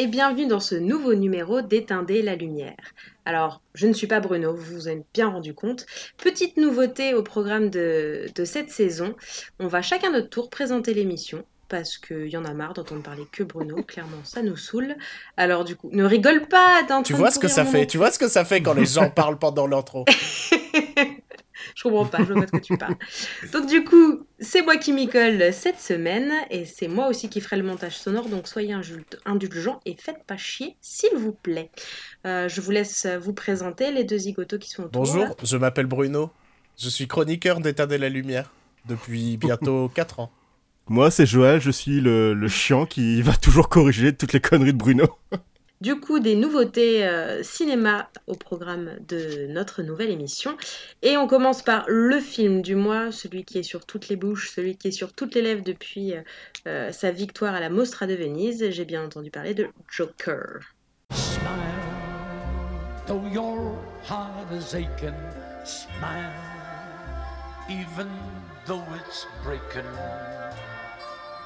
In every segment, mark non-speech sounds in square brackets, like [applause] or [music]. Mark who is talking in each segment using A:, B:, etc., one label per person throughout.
A: et bienvenue dans ce nouveau numéro d'Éteindre la lumière. Alors, je ne suis pas Bruno, vous vous êtes bien rendu compte. Petite nouveauté au programme de, cette saison, on va chacun notre tour présenter l'émission parce qu'il y en a marre d'entendre parler que Bruno, clairement ça nous saoule. Alors du coup, ne rigole pas
B: Tu vois ce que ça fait, tu vois ce que ça fait quand les [laughs] gens parlent pendant l'intro. [laughs]
A: Je comprends pas, je vois pas de quoi tu parles. Donc du coup, c'est moi qui m'y colle cette semaine et c'est moi aussi qui ferai le montage sonore, donc soyez indulgents et faites pas chier, s'il vous plaît. Euh, je vous laisse vous présenter les deux zigotos qui sont autour.
B: Bonjour, je m'appelle Bruno. Je suis chroniqueur d'Éteindre la lumière depuis bientôt [laughs] 4 ans.
C: Moi, c'est Joël, je suis le, le chiant qui va toujours corriger toutes les conneries de Bruno.
A: Du coup des nouveautés euh, cinéma au programme de notre nouvelle émission. Et on commence par le film du mois, celui qui est sur toutes les bouches, celui qui est sur toutes les lèvres depuis euh, euh, sa victoire à la Mostra de Venise. J'ai bien entendu parler de Joker.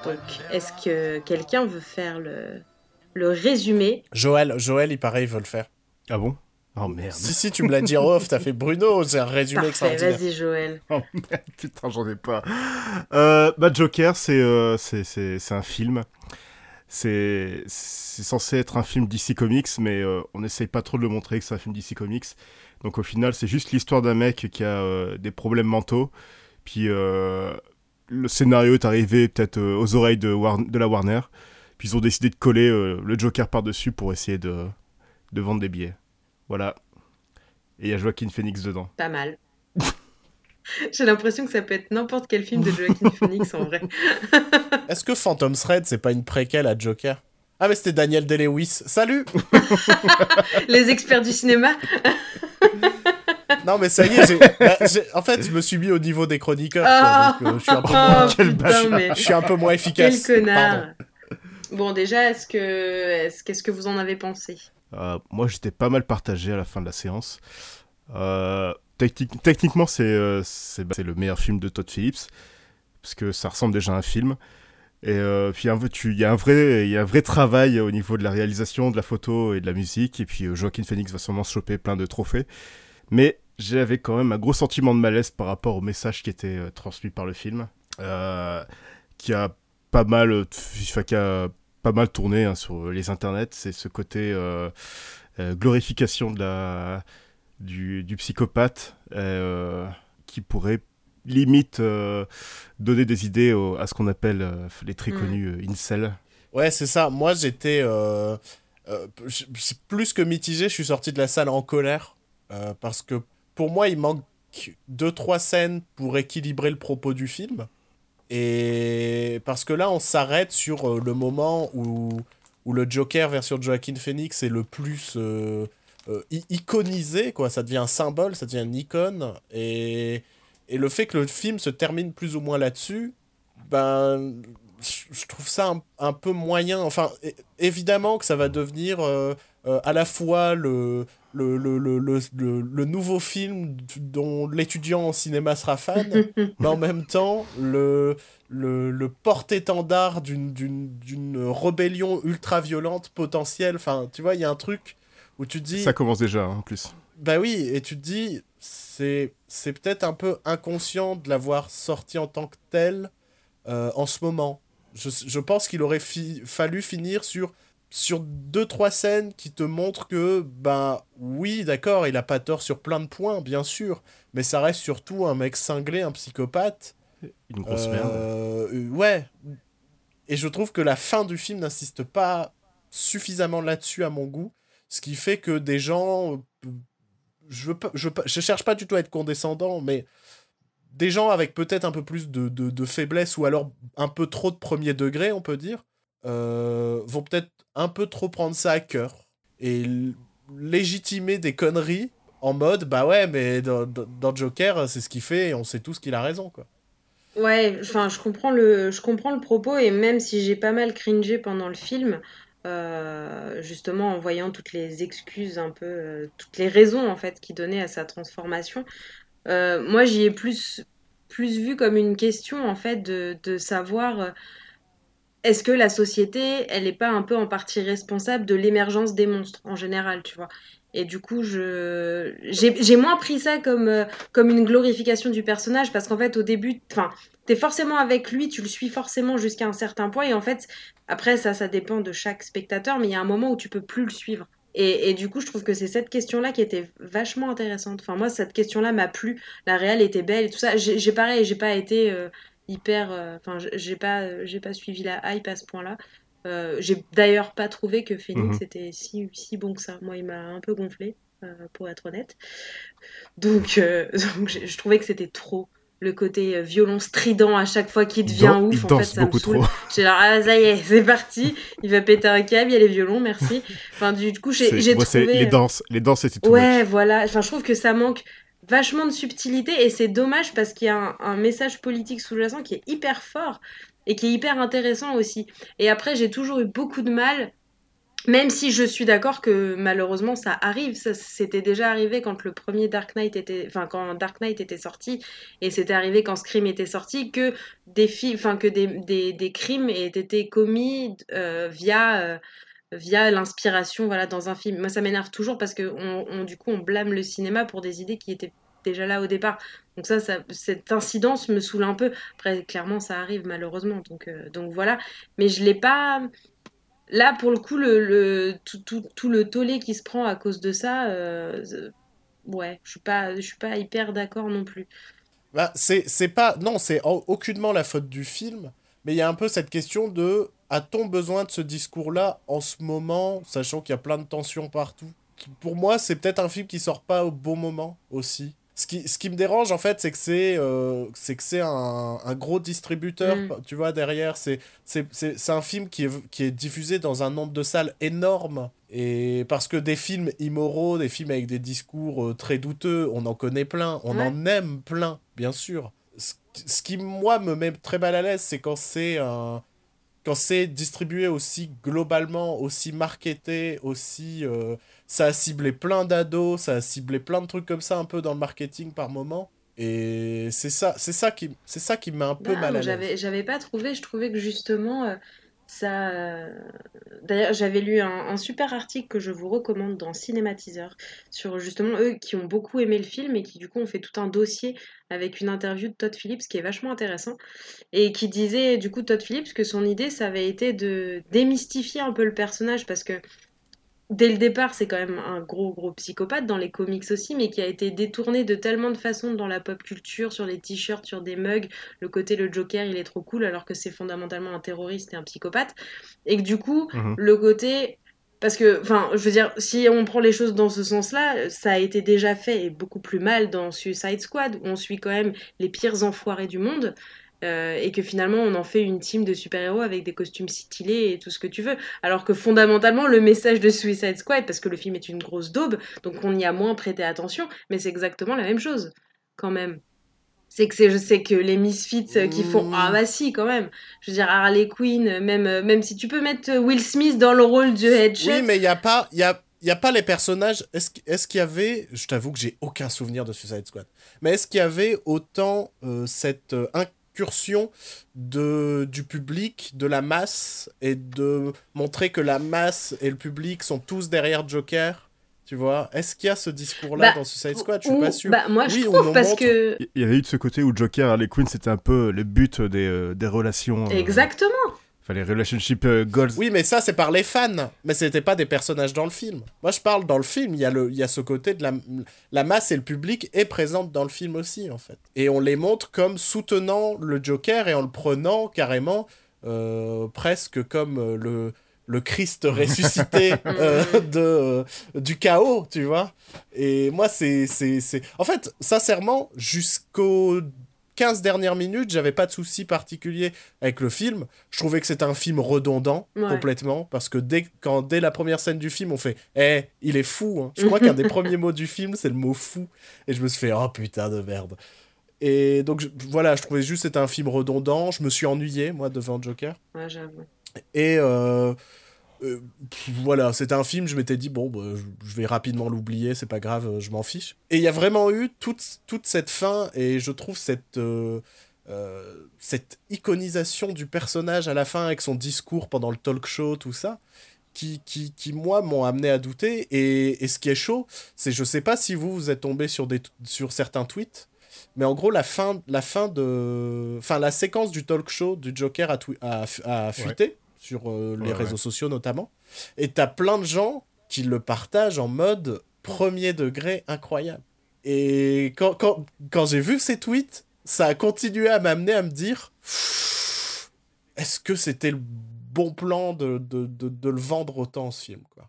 A: Donc, est-ce que quelqu'un veut faire le, le résumé.
B: Joël, Joël, il paraît, il veut le faire.
C: Ah bon? Oh merde.
B: Si, si, tu me l'as dit off, t'as fait Bruno, c'est un résumé
A: Parfait, vas-y Joël.
C: Oh merde, putain, j'en ai pas. Euh, bah, Joker, c'est euh, c'est un film. C'est censé être un film DC Comics, mais euh, on n'essaye pas trop de le montrer que c'est un film DC Comics. Donc au final, c'est juste l'histoire d'un mec qui a euh, des problèmes mentaux. Puis le scénario est arrivé peut-être aux oreilles de, de la Warner. Puis ils ont décidé de coller euh, le Joker par-dessus pour essayer de, de vendre des billets. Voilà. Et il y a Joaquin Phoenix dedans.
A: Pas mal. [laughs] J'ai l'impression que ça peut être n'importe quel film de Joaquin [laughs] Phoenix en vrai. [laughs]
B: Est-ce que Phantom Thread, c'est pas une préquelle à Joker? Ah, mais c'était Daniel Day-Lewis. Salut
A: Les experts du cinéma
B: Non, mais ça y est, bah, en fait, je me suis mis au niveau des chroniqueurs. donc, euh, je, suis un peu oh, moins... je suis un peu moins efficace.
A: Quel connard Bon, déjà, est-ce que, qu'est-ce que vous en avez pensé?
C: Euh, Moi, j'étais pas mal partagé à la fin de la séance. Euh, techniquement, euh, c'est, le meilleur film de Todd Phillips, parce que ça ressemble déjà à un film. Et puis, il y, a un vrai, travail au niveau de la réalisation, de la photo et de la musique. Et puis, Joaquin Phoenix va sûrement choper plein de trophées. Mais j'avais quand même un gros sentiment de malaise par rapport au message qui était transmis par le film, qui a pas mal, pas mal tourné hein, sur les internets, c'est ce côté euh, euh, glorification de la, du, psychopathe euh, qui pourrait limite donner des idées à ce qu'on appelle les très mm. connus incel.
B: Ouais, c'est ça. Moi, j'étais plus que mitigé. Je suis sorti de la salle en colère parce que pour moi, il manque deux trois scènes pour équilibrer le propos du film. Et parce que là, on s'arrête sur euh, le moment où, où le Joker version Joaquin Phoenix est le plus euh, euh, iconisé, quoi. Ça devient un symbole, ça devient une icône. Et, et le fait que le film se termine plus ou moins là-dessus, ben, je trouve ça un, un, peu moyen. Enfin, évidemment que ça va devenir à la fois le, le, le, le, le, nouveau film dont l'étudiant en cinéma sera fan, [laughs] mais en même temps, le, le, le porte-étendard d'une rébellion ultra-violente potentielle. Enfin, tu vois, il y a un truc où tu te dis...
C: Ça commence déjà, hein, en plus.
B: Bah oui, et tu te dis, c'est peut-être un peu inconscient de l'avoir sorti en tant que tel euh, en ce moment. Je, je pense qu'il aurait fallu finir sur sur deux trois scènes qui te montrent que ben oui d'accord il a pas tort sur plein de points bien sûr mais ça reste surtout un mec cinglé un psychopathe.
C: Une grosse merde.
B: Euh, ouais. Et je trouve que la fin du film n'insiste pas suffisamment là-dessus à mon goût ce qui fait que des gens je veux pas, je, je cherche pas du tout à être condescendant mais des gens avec peut-être un peu plus de, de, de faiblesse ou alors un peu trop de premier degré on peut dire euh, vont peut-être un peu trop prendre ça à cœur et légitimer des conneries en mode bah ouais mais dans, dans Joker c'est ce qu'il fait et on sait tous qu'il a raison quoi.
A: Ouais, enfin je comprends le je comprends le propos et même si j'ai pas mal cringé pendant le film euh, justement en voyant toutes les excuses un peu euh, toutes les raisons en fait qui donnaient à sa transformation moi j'y ai plus plus vu comme une question en fait de, de savoir est-ce que la société, elle n'est pas un peu en partie responsable de l'émergence des monstres en général, tu vois? Et du coup, je j'ai moins pris ça comme, euh, comme une glorification du personnage parce qu'en fait, au début, enfin, t'es forcément avec lui, tu le suis forcément jusqu'à un certain point et en fait, après ça, ça dépend de chaque spectateur, mais il y a un moment où tu peux plus le suivre. Et, du coup, je trouve que c'est cette question-là qui était vachement intéressante. Enfin, moi, cette question-là m'a plu. La réelle était belle et tout ça. J'ai pareil, j'ai pas été euh, hyper. Euh, enfin, j'ai pas, j'ai pas suivi la hype à ce point-là. Euh, j'ai d'ailleurs pas trouvé que Phoenix
C: Mhm.
A: était si, si bon que ça. Moi, il m'a un peu gonflé, euh, pour être honnête. Donc, euh, [laughs] donc je, trouvais que c'était trop. Le côté euh, violon strident à chaque fois qu'il
C: Il,
A: devient ouf,
C: il
A: en fait, ça me
C: beaucoup
A: saoule.
C: trop.
A: J'ai genre, ah, ça y est, c'est parti. Il va péter un câble, il y a les violons, merci. [laughs] Enfin, du coup, j'ai
C: C'est- c'est
A: trouvé.
C: les danses. Les danses, c'était tout
A: Ouais,
C: much.
A: voilà. Enfin, je trouve que ça manque vachement de subtilité et c'est dommage parce qu'il y a un, message politique sous-jacent qui est hyper fort et qui est hyper intéressant aussi. Et après, j'ai toujours eu beaucoup de mal, même si je suis d'accord que malheureusement ça arrive. Ça, c'était déjà arrivé quand le premier Dark Knight était, enfin, quand Dark Knight était sorti et c'était arrivé quand Scream était sorti que des enfin, que des, des, des crimes aient été commis euh, via. euh, via l'inspiration voilà dans un film. Moi ça m'énerve toujours parce que on, du coup on blâme le cinéma pour des idées qui étaient déjà là au départ. Donc ça, cette incidence me saoule un peu. Après clairement ça arrive malheureusement. Donc euh, donc voilà. Mais je l'ai pas là pour le coup le, tout, le tollé qui se prend à cause de ça euh, ouais je suis pas je suis pas hyper d'accord non plus.
B: Bah, c'est pas. Non, c'est au- aucunement la faute du film, mais il y a un peu cette question de a-t-on besoin de ce discours-là en ce moment, sachant qu'il y a plein de tensions partout? Pour moi, c'est peut-être un film qui sort pas au bon moment aussi. Ce qui, ce qui me dérange, en fait, c'est que c'est euh, c'est que c'est un, un gros distributeur,
A: Mm.
B: tu vois, derrière. C'est un film qui est, qui est diffusé dans un nombre de salles énorme. Et parce que des films immoraux, des films avec des discours euh, très douteux, on en connaît plein, on
A: Ouais.
B: en aime plein, bien sûr. Ce, ce qui, moi, me met très mal à l'aise, c'est quand c'est un quand c'est distribué aussi globalement, aussi marketé, aussi... euh, ça a ciblé plein d'ados, ça a ciblé plein de trucs comme ça un peu dans le marketing par moment. Et c'est ça, c'est ça qui, c'est ça qui met un peu
A: Non,
B: mal à
A: j'avais
B: l'aise.
A: j'avais pas trouvé je trouvais que justement euh, ça euh, D'ailleurs, j'avais lu un, super article que je vous recommande dans Cinématiseur sur justement eux qui ont beaucoup aimé le film et qui du coup ont fait tout un dossier avec une interview de Todd Phillips qui est vachement intéressant et qui disait du coup Todd Phillips que son idée ça avait été de démystifier un peu le personnage parce que dès le départ c'est quand même un gros gros psychopathe dans les comics aussi mais qui a été détourné de tellement de façons dans la pop culture sur les t-shirts sur des mugs le côté le Joker il est trop cool alors que c'est fondamentalement un terroriste et un psychopathe et que du coup
C: Mhm.
A: le côté parce que enfin je veux dire si on prend les choses dans ce sens-là ça a été déjà fait et beaucoup plus mal dans Suicide Squad où on suit quand même les pires enfoirés du monde euh, et que finalement on en fait une team de super-héros avec des costumes stylés et tout ce que tu veux. Alors que fondamentalement le message de Suicide Squad parce que le film est une grosse daube donc on y a moins prêté attention mais c'est exactement la même chose quand même. C'est que je sais que les Misfits euh, qui font ah bah si quand même. Je veux dire Harley Quinn euh, même même si tu peux mettre Will Smith dans le rôle de Headshot.
B: Oui, mais il n'y a pas, il y a, y a pas les personnages. Est-ce est-ce qu'il y avait, je t'avoue que j'ai aucun souvenir de Suicide Squad, mais est-ce qu'il y avait autant cette euh, incursion de, du public, de la masse, et de montrer que la masse et le public sont tous derrière Joker tu vois, est-ce qu'il y a ce discours-là
A: Bah,
B: dans Suicide Squad? Je suis
A: Ou-
B: pas sûr.
A: bah moi je
B: Oui,
A: trouve parce
B: montre-
A: que
C: Il y avait eu de ce côté où Joker et Harley Quinn, c'était un peu le but des, euh, des relations. euh,
A: exactement
C: Enfin, les relationship euh, goals.
B: Oui, mais ça, c'est par les fans. Mais c'était pas des personnages dans le film. Moi, je parle dans le film. Il y a, le, il y a ce côté de la, la masse et le public est présente dans le film aussi, en fait. Et on les montre comme soutenant le Joker et en le prenant carrément euh, presque comme euh, le, le Christ [laughs] ressuscité euh, de, euh, du chaos, tu vois. Et moi, c'est. En fait, sincèrement, jusqu'aux 15 dernières minutes, j'avais pas de souci particulier avec le film. Je trouvais que c'était un film redondant
A: Ouais.
B: complètement parce que dès quand dès la première scène du film, on fait "Eh, il est fou." hein. Je crois qu'un des [laughs] premiers mots du film, c'est le mot fou et je me suis fait "Oh putain de merde." Et donc je- voilà, je trouvais juste que c'était un film redondant, je me suis ennuyé moi devant Joker
A: ouais j'avoue
B: et euh, euh, voilà, c'était un film, je m'étais dit, bon, bah, je- vais rapidement l'oublier, c'est pas grave, euh, je m'en fiche. Et il y a vraiment eu toute, toute cette fin, et je trouve cette, euh, cette iconisation du personnage à la fin avec son discours pendant le talk show, tout ça, qui, qui, qui moi, m'ont amené à douter. Et, et, ce qui est chaud, c'est je sais pas si vous, vous êtes tombé sur, sur certains tweets, mais en gros, la fin, la fin de. Enfin, la séquence du talk show du Joker a, a, fuité. Sur euh, les ouais, réseaux ouais. sociaux notamment. Et t'as plein de gens qui le partagent en mode premier degré incroyable. Et quand, quand, quand j'ai vu ces tweets, ça a continué à m'amener à me dire est-ce que c'était le bon plan de, de, de, de, le vendre autant ce film quoi?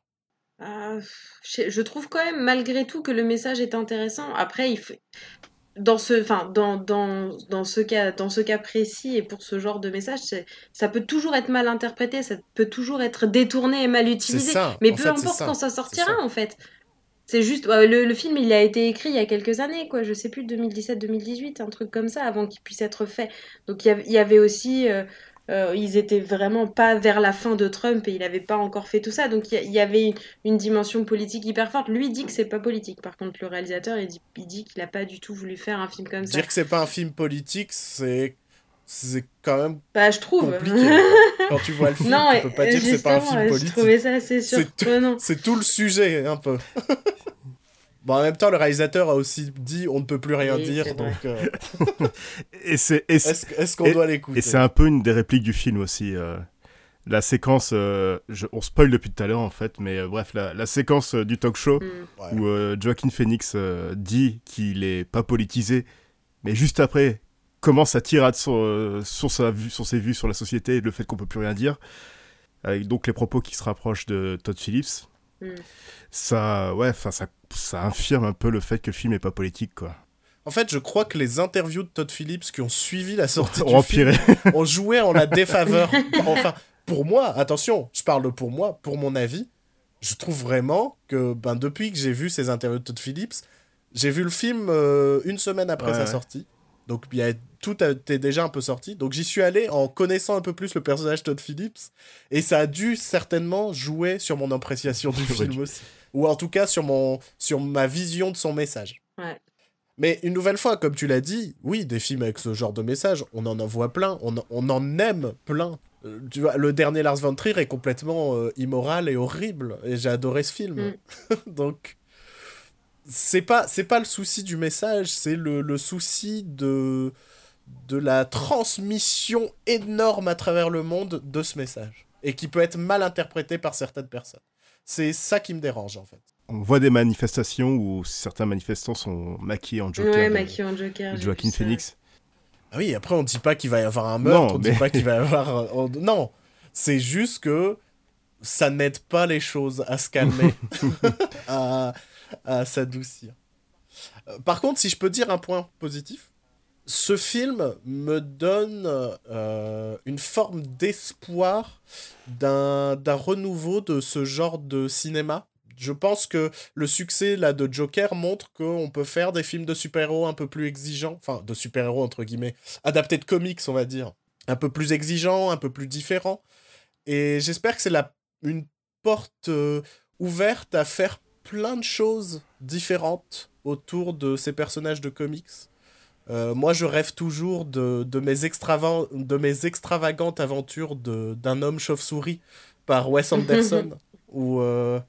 A: Euh, je, je, trouve quand même malgré tout que le message est intéressant. Après, il faut... dans, ce, enfin, dans, dans, dans, ce cas, dans ce cas précis et pour ce genre de message, ça peut toujours être mal interprété, ça peut toujours être détourné et mal utilisé.
B: Ça,
A: mais peu
B: fait,
A: importe quand ça sortira en fait. C'est juste, le, le, film, il a été écrit il y a quelques années, quoi. Je sais plus, 2017-2018, un truc comme ça, avant qu'il puisse être fait. Donc il y, avait aussi, euh, euh, ils étaient vraiment pas vers la fin de Trump et il avait pas encore fait tout ça. Donc il y, y, avait une, une, dimension politique hyper forte. Lui dit que c'est pas politique. Par contre, le réalisateur, il dit, il dit qu'il a pas du tout voulu faire un film comme ça.
B: Dire que c'est pas un film politique, c'est c'est quand même
A: bah, je trouve.
B: compliqué. [laughs] Quand tu vois le film,
A: non,
B: tu peux pas dire que c'est pas un film politique.
A: Je trouvais ça assez surprenant.
B: C'est tout, tout, le sujet, un peu. [laughs] bon, en même temps, le réalisateur a aussi dit on ne peut plus rien
A: oui,
B: dire, donc. Euh... [laughs]
C: et c'est. Est-ce
B: est qu'on doit l'écouter?
C: Et c'est un peu une des répliques du film aussi. Euh... La séquence, euh, je, on spoil depuis tout à l'heure en fait, mais euh, bref, la, la séquence euh, du talk show
A: mm.
C: où Joaquin Phoenix dit qu'il est pas politisé, mais juste après commence à tirer sur, sur, sa vue, sur ses vues sur la société et le fait qu'on peut plus rien dire, avec donc les propos qui se rapprochent de Todd Phillips.
A: Mm.
C: Ça, ouais, ça, ça infirme un peu le fait que le film est pas politique, quoi.
B: En fait, je crois que les interviews de Todd Phillips qui ont suivi la sortie
C: ont
B: du film ont joué en la défaveur. [laughs] enfin, pour moi, attention, je parle pour moi, pour mon avis, je trouve vraiment que ben, depuis que j'ai vu ces interviews de Todd Phillips, j'ai vu le film euh, une semaine après
C: ouais,
B: sa sortie. Donc y a, tout était déjà un peu sorti. Donc j'y suis allé en connaissant un peu plus le personnage Todd Phillips. Et ça a dû certainement jouer sur mon appréciation du [laughs] film aussi. Ou en tout cas sur, mon, sur ma vision de son message.
A: Ouais.
B: Mais une nouvelle fois, comme tu l'as dit, oui, des films avec ce genre de message, on en en voit plein, on, on en aime plein. Euh, tu vois, le dernier Lars von Trier est complètement euh, immoral et horrible, et j'ai adoré ce film.
A: Mm. [laughs]
B: Donc, c'est pas, c'est pas le souci du message, c'est le, le souci de, de la transmission énorme à travers le monde de ce message, et qui peut être mal interprété par certaines personnes. C'est ça qui me dérange, en fait
C: on voit des manifestations où certains manifestants sont maquillés en Joker.
A: Ouais, maquillés en Joker.
C: Joaquin Phoenix.
B: Ah oui, après on dit pas qu'il va y avoir un meurtre,
C: non,
B: on
C: mais...
B: dit pas qu'il va y avoir... Un... Non, c'est juste que ça n'aide pas les choses à se calmer, à, [laughs] [laughs] à s'adoucir. Euh, Par contre, si je peux dire un point positif, ce film me donne euh, une forme d'espoir d'un renouveau de ce genre de cinéma je pense que le succès là de Joker montre qu'on peut faire des films de super-héros un peu plus exigeants, enfin de super-héros entre guillemets, adaptés de comics on va dire, un peu plus exigeants, un peu plus différents. Et j'espère que c'est une porte euh, ouverte à faire plein de choses différentes autour de ces personnages de comics. Euh, moi, je rêve toujours de, de, mes, extrava de mes extravagantes aventures d'un homme chauve-souris par Wes [laughs] Anderson. ou euh,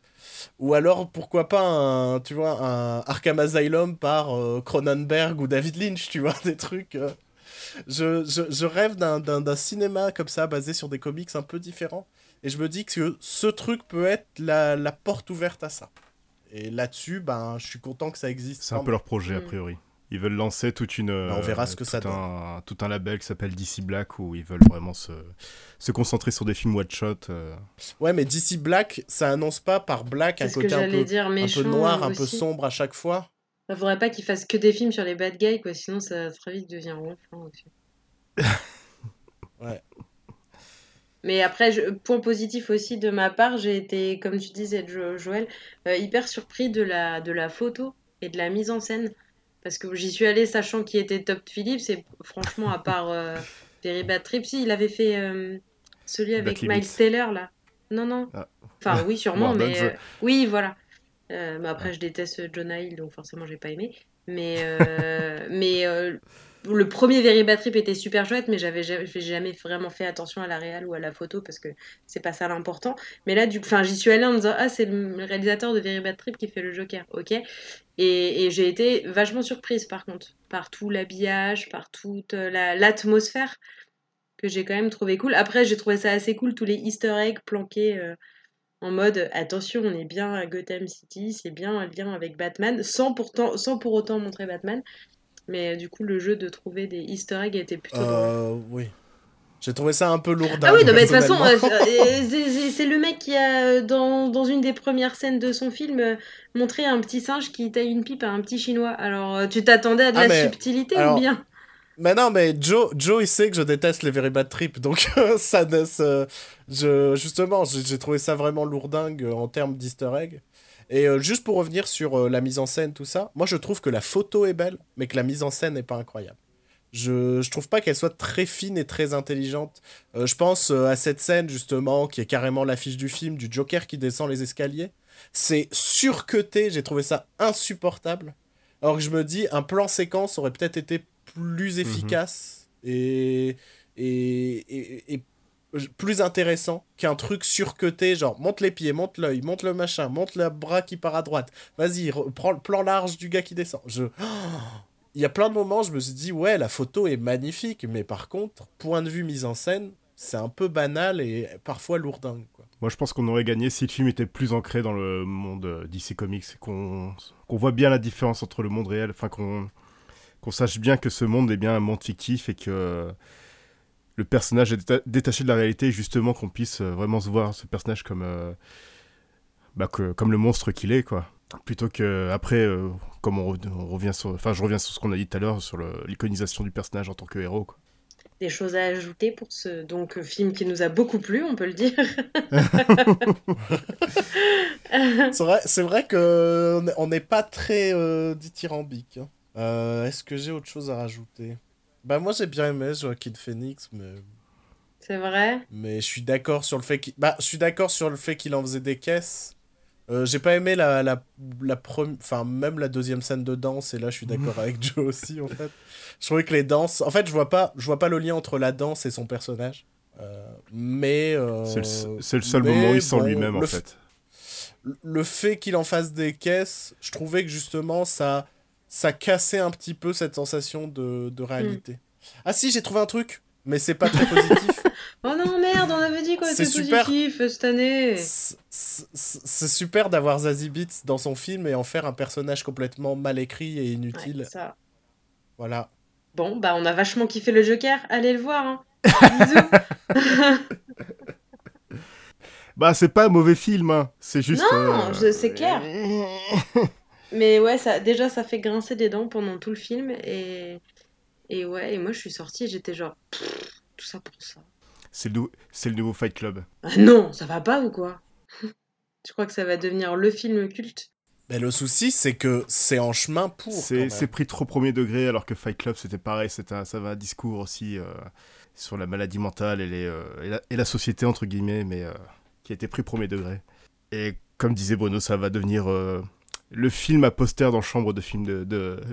B: ou alors pourquoi pas un tu vois un Arkham Asylum par euh, Cronenberg ou David Lynch tu vois [laughs] des trucs je, je, je, rêve d'un cinéma comme ça basé sur des comics un peu différents et je me dis que ce truc peut être la, la porte ouverte à ça et là-dessus ben je suis content que ça existe.
C: C'est un peu leur projet a priori. Ils veulent lancer toute une
B: ben, on verra ce que ça
C: tout
B: donne.
C: un, tout un label qui s'appelle DC Black où ils veulent vraiment se, se concentrer sur des films one shot euh...
B: ouais mais DC Black ça annonce pas par Black un côté un peu,
A: dire,
B: un peu noir un peu sombre à chaque fois.
A: Il faudrait pas qu'ils fassent que des films sur les bad guys quoi sinon ça très vite devient ronflant aussi. [laughs]
B: Ouais
A: mais après, je, point positif aussi de ma part, j'ai été, comme tu disais, jo Joël, euh, hyper surpris de la, de la photo et de la mise en scène. Parce que j'y suis allée sachant qui était Top Phillips et franchement à part euh, Perry Bad Trip si il avait fait euh, celui avec Miles. Taylor là. Non non.
C: Ah.
A: enfin oui sûrement
C: Bon,
A: mais euh, oui voilà. Mais après je déteste Jonah Hill donc forcément j'ai pas aimé. Mais [laughs] mais le premier Very Bad Trip était super chouette, mais j'avais jamais, vraiment fait attention à la réal ou à la photo parce que c'est pas ça l'important. Mais là, du, enfin, j'y suis allée en me disant ah c'est le réalisateur de Very Bad Trip qui fait le Joker, ok. Et, j'ai été vachement surprise par contre par tout l'habillage, par toute l'atmosphère que j'ai quand même trouvé cool. Après, j'ai trouvé ça assez cool tous les Easter eggs planqués. Euh, en mode attention, on est bien à Gotham City, c'est bien un lien avec Batman, sans, pourtant, sans pour autant montrer Batman. Mais du coup, le jeu de trouver des easter eggs était plutôt
B: euh, Oui. J'ai trouvé ça un peu lourd.
A: Ah oui, de toute façon, euh, [laughs] euh, c'est le mec qui a, dans, dans, une des premières scènes de son film, euh, montré un petit singe qui taille une pipe à un petit chinois. Alors, tu t'attendais à de ah, la subtilité ou bien?
B: mais non, mais Joe, Joe, il sait que je déteste les Very Bad Trip, donc [laughs] ça, je, justement, j'ai trouvé ça vraiment lourdingue en termes d'easter egg. Et euh, juste pour revenir sur euh, la mise en scène, tout ça, moi je trouve que la photo est belle, mais que la mise en scène n'est pas incroyable. Je, je trouve pas qu'elle soit très fine et très intelligente. Euh, je pense à cette scène justement qui est carrément l'affiche du film du Joker qui descend les escaliers. C'est surcuté, j'ai trouvé ça insupportable. Alors que je me dis, un plan séquence aurait peut-être été plus mhm. efficace et, et, et, et plus intéressant qu'un truc surcuté, genre monte les pieds, monte l'œil, monte le machin, monte le bras qui part à droite. Vas-y, prends le plan large du gars qui descend. Je... [gasps] Il y a plein de moments, je me suis dit, ouais, la photo est magnifique, mais par contre, point de vue mise en scène, c'est un peu banal et parfois lourdingue. Quoi.
C: Moi, je pense qu'on aurait gagné si le film était plus ancré dans le monde DC Comics, qu'on voit bien la différence entre le monde réel, enfin qu'on qu'on sache bien que ce monde est bien un monde fictif et que le personnage est détaché de la réalité, justement qu'on puisse euh, vraiment se voir ce personnage comme, euh, bah, comme le monstre qu'il est, quoi. Plutôt que après, euh, comme on, revient sur, enfin, je reviens sur ce qu'on a dit tout à l'heure sur l'iconisation du personnage en tant que héros, quoi.
A: Des choses à ajouter pour ce donc film qui nous a beaucoup plu, on peut le dire. [laughs]
B: c'est vrai, c'est vrai que on n'est pas très dithyrambique. Hein. Est-ce que j'ai autre chose à rajouter? Bah moi j'ai bien aimé Joaquin Phoenix, mais...
A: C'est vrai?
B: Mais je suis d'accord sur le fait qu'il... Bah, je suis d'accord sur le fait qu'il en faisait des caisses. Euh, j'ai pas aimé la, la, la première... Enfin, même la deuxième scène de danse, et là je suis d'accord [laughs] avec Joe aussi, en fait. Je trouvais que les danses... En fait, je vois pas, je vois pas le lien entre la danse et son personnage. Euh, mais... Euh,
C: c'est le, seul moment où il sent lui-même, en fait.
B: Le fait qu'il en fasse des caisses, je trouvais que justement, ça ça cassait un petit peu cette sensation de, de réalité. Hmm. Ah si, j'ai trouvé un truc, mais c'est pas très positif. [laughs]
A: oh non, merde, on avait dit qu'on était positif cette année.
B: C'est super d'avoir Zazie Beats dans son film et en faire un personnage complètement mal écrit et inutile. ça. Voilà.
A: Bon, bah on a vachement kiffé le Joker, allez le voir. Hein. Bisous. [laughs]
C: bah c'est pas un mauvais film, hein. c'est juste...
A: Non, euh, c'est clair. [laughs] Mais ouais, ça, déjà, ça fait grincer des dents pendant tout le film. Et, et ouais, et moi, je suis sortie et j'étais genre, tout ça pour ça.
C: C'est le, c'est le nouveau Fight Club.
A: Ah non, ça va pas ou quoi? [laughs] Je crois que ça va devenir le film culte?
B: Mais le souci, c'est que c'est en chemin pour.
C: C'est pris trop premier degré, alors que Fight Club, c'était pareil. C'était un, ça va un discours aussi euh, sur la maladie mentale et, les, euh, et, la, société, entre guillemets, mais euh, qui a été pris premier degré. Et comme disait Bruno, ça va devenir le film à poster dans chambre de film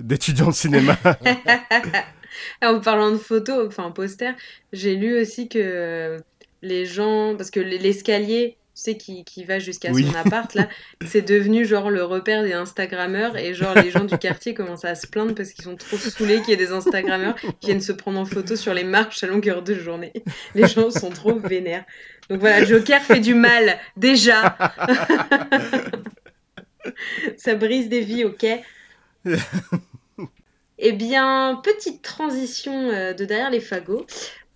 C: d'étudiants de, de, cinéma. [laughs]
A: en parlant de photos, enfin poster, j'ai lu aussi que les gens, parce que l'escalier, tu sais, qui, qui va jusqu'à son appart, là, [laughs] c'est devenu genre le repère des Instagrammeurs et genre les gens du quartier commencent à se plaindre parce qu'ils sont trop saoulés qu'il y ait des Instagrammeurs qui viennent se prendre en photo sur les marches à longueur de journée. Les gens sont trop vénères. Donc voilà, Joker fait du mal, déjà. [laughs] ça brise des vies, ok Eh bien, petite transition euh, de derrière les fagots.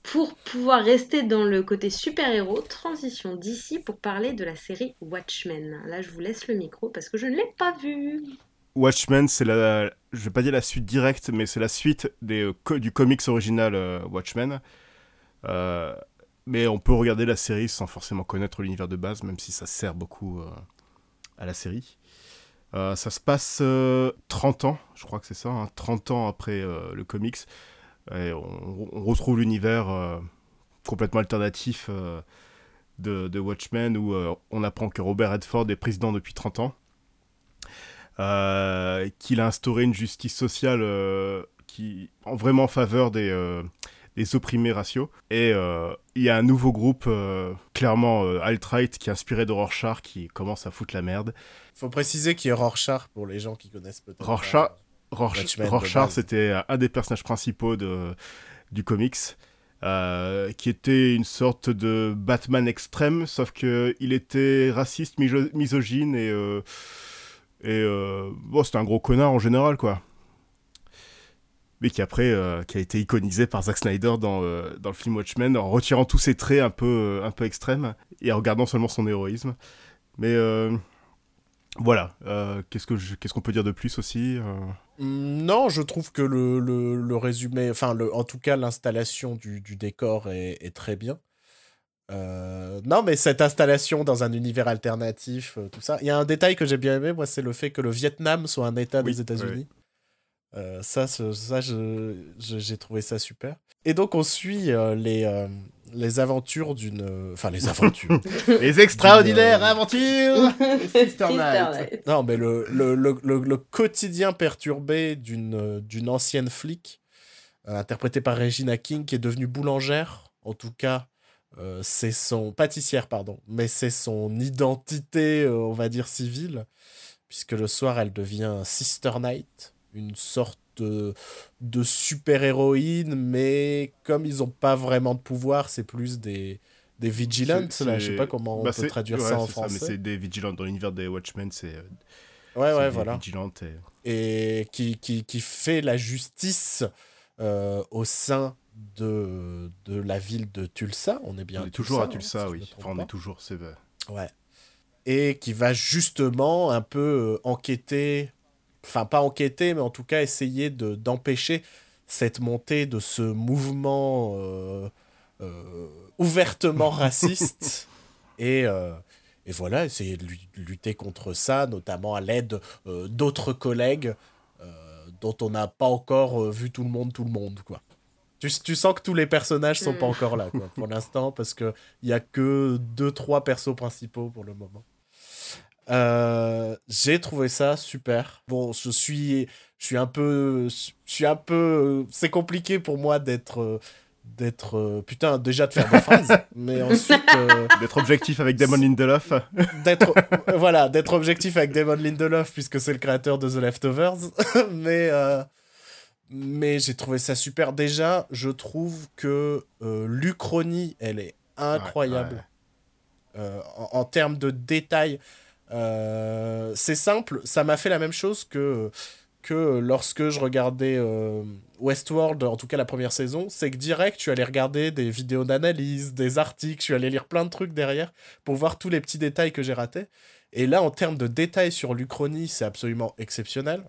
A: Pour pouvoir rester dans le côté super-héros, transition d'ici pour parler de la série Watchmen. Là, je vous laisse le micro parce que je ne l'ai pas vu.
C: Watchmen, c'est la, je vais pas dire la suite directe, mais c'est la suite euh, du comics original euh, Watchmen. mais on peut regarder la série sans forcément connaître l'univers de base, même si ça sert beaucoup à la série. Euh, ça se passe 30 euh, ans, je crois que c'est ça, 30 hein, ans après euh, le comics. On, retrouve l'univers complètement alternatif de, Watchmen où on apprend que Robert Redford est président depuis 30 ans. qu'il a instauré une justice sociale qui en vraiment en faveur des, des opprimés raciaux. Et euh, il y a un nouveau groupe, euh, clairement alt-right, qui est inspiré de Rorschach, qui commence à foutre la merde.
B: Faut préciser qu'il y a Rorschach pour les gens qui connaissent peut-être.
C: Rorschach. Rorsch- Rorschach, c'était un des personnages principaux de, du comics, euh, qui était une sorte de Batman extrême, sauf que il était raciste, miso- misogyne et, euh, et euh, bon, c'était un gros connard en général, quoi. Mais qui après, euh, qui a été iconisé par Zack Snyder dans, euh, dans le film Watchmen, en retirant tous ses traits un peu, euh, un peu extrêmes et en gardant seulement son héroïsme. Mais voilà, qu'est-ce que qu'est-ce qu'on peut dire de plus aussi
B: Mm, Non, je trouve que le, le, le résumé, enfin, le, en tout cas, l'installation du, du décor est, est très bien. Euh, non, mais cette installation dans un univers alternatif, euh, tout ça. Il y a un détail que j'ai bien aimé, moi, c'est le fait que le Vietnam soit un État
C: Oui,
B: des États-Unis. Euh, ça, ça je- je- j'ai trouvé ça super. Et donc, on suit euh, les, euh, les aventures d'une. Enfin, les aventures. [laughs]
C: Les extraordinaires
B: euh,
C: aventures [laughs]
A: Sister
C: Night.
A: Night.
B: Non, mais le, le, le, le, le quotidien perturbé d'une d'une ancienne flic, euh, interprétée par Regina King, qui est devenue boulangère. En tout cas, euh, c'est son. pâtissière, pardon. Mais c'est son identité, euh, on va dire, civile. Puisque le soir, elle devient Sister Knight, une sorte de, de super-héroïne, mais comme ils n'ont pas vraiment de pouvoir, c'est plus des. Des vigilantes,
C: C'est-
B: là, je sais pas comment on
C: bah,
B: peut traduire
C: ouais,
B: ça en
C: c'est mais
B: français.
C: c'est des vigilantes dans l'univers des Watchmen, c'est euh,
B: ouais, ouais,
C: des
B: voilà.
C: vigilantes. Et...
B: et qui, qui, qui fait la justice euh, au sein de, de la ville de Tulsa. On est bien
C: on est toujours à
B: Tulsa, hein,
C: Tulsa,
B: si
C: oui. Enfin, on est toujours, c'est vrai.
B: Ouais. Et qui va justement un peu euh, enquêter, enfin pas enquêter, mais en tout cas essayer de d'empêcher cette montée de ce mouvement euh, euh, ouvertement [laughs] raciste. et, euh, et voilà, essayer de lu- lutter contre ça, notamment à l'aide d'autres collègues dont on n'a pas encore vu tout le monde, tout le monde, quoi. Tu, tu sens que tous les personnages sont pas encore là, quoi, pour l'instant, parce que il y a que deux, trois persos principaux pour le moment. Euh, j'ai trouvé ça super. Bon, je suis, je suis un peu, je suis un peu, c'est compliqué pour moi d'être, d'être, putain, déjà de faire des phrases, [laughs] mais ensuite euh,
C: D'être objectif avec Damon Lindelof.
B: d'être, voilà, d'être objectif avec Damon Lindelof puisque c'est le créateur de The Leftovers, [laughs] mais euh, mais j'ai trouvé ça super. Déjà, je trouve que euh, l'Uchronie, elle est incroyable
C: Ouais,
B: euh, en, en termes de détails. Euh, c'est simple, ça m'a fait la même chose que, que lorsque je regardais euh, Westworld, en tout cas la première saison, c'est que direct, tu allais regarder des vidéos d'analyse, des articles, tu allais lire plein de trucs derrière pour voir tous les petits détails que j'ai ratés. Et là, en termes de détails sur l'Uchronie, c'est absolument exceptionnel.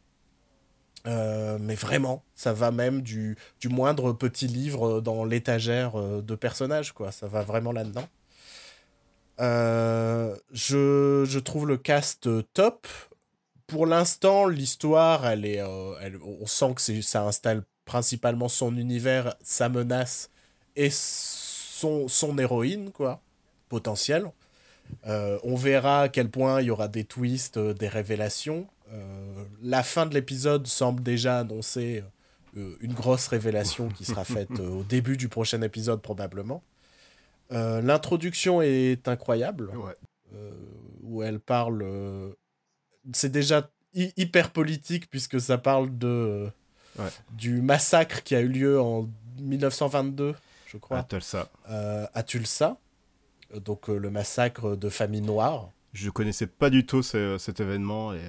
B: Euh, mais vraiment, ça va même du, du moindre petit livre dans l'étagère de personnages, quoi. Ça va vraiment là-dedans. Euh, je, je trouve le cast euh, top. Pour l'instant, l'histoire, elle est, euh, elle- on sent que ça installe principalement son univers, sa menace et son, son héroïne, quoi, potentielle. Euh, on verra à quel point il y aura des twists, des révélations. La fin de l'épisode semble déjà annoncer une grosse révélation qui sera faite [laughs] au début du prochain épisode probablement. Euh, L'introduction est incroyable,
C: Ouais.
B: euh, où elle parle. euh, c'est déjà hy- hyper politique puisque ça parle de
C: Ouais.
B: du massacre qui a eu lieu en 1922, je crois
C: Ah, Tulsa.
B: à Tulsa. Donc le massacre de familles noires.
C: Je connaissais pas du tout ce- cet événement et.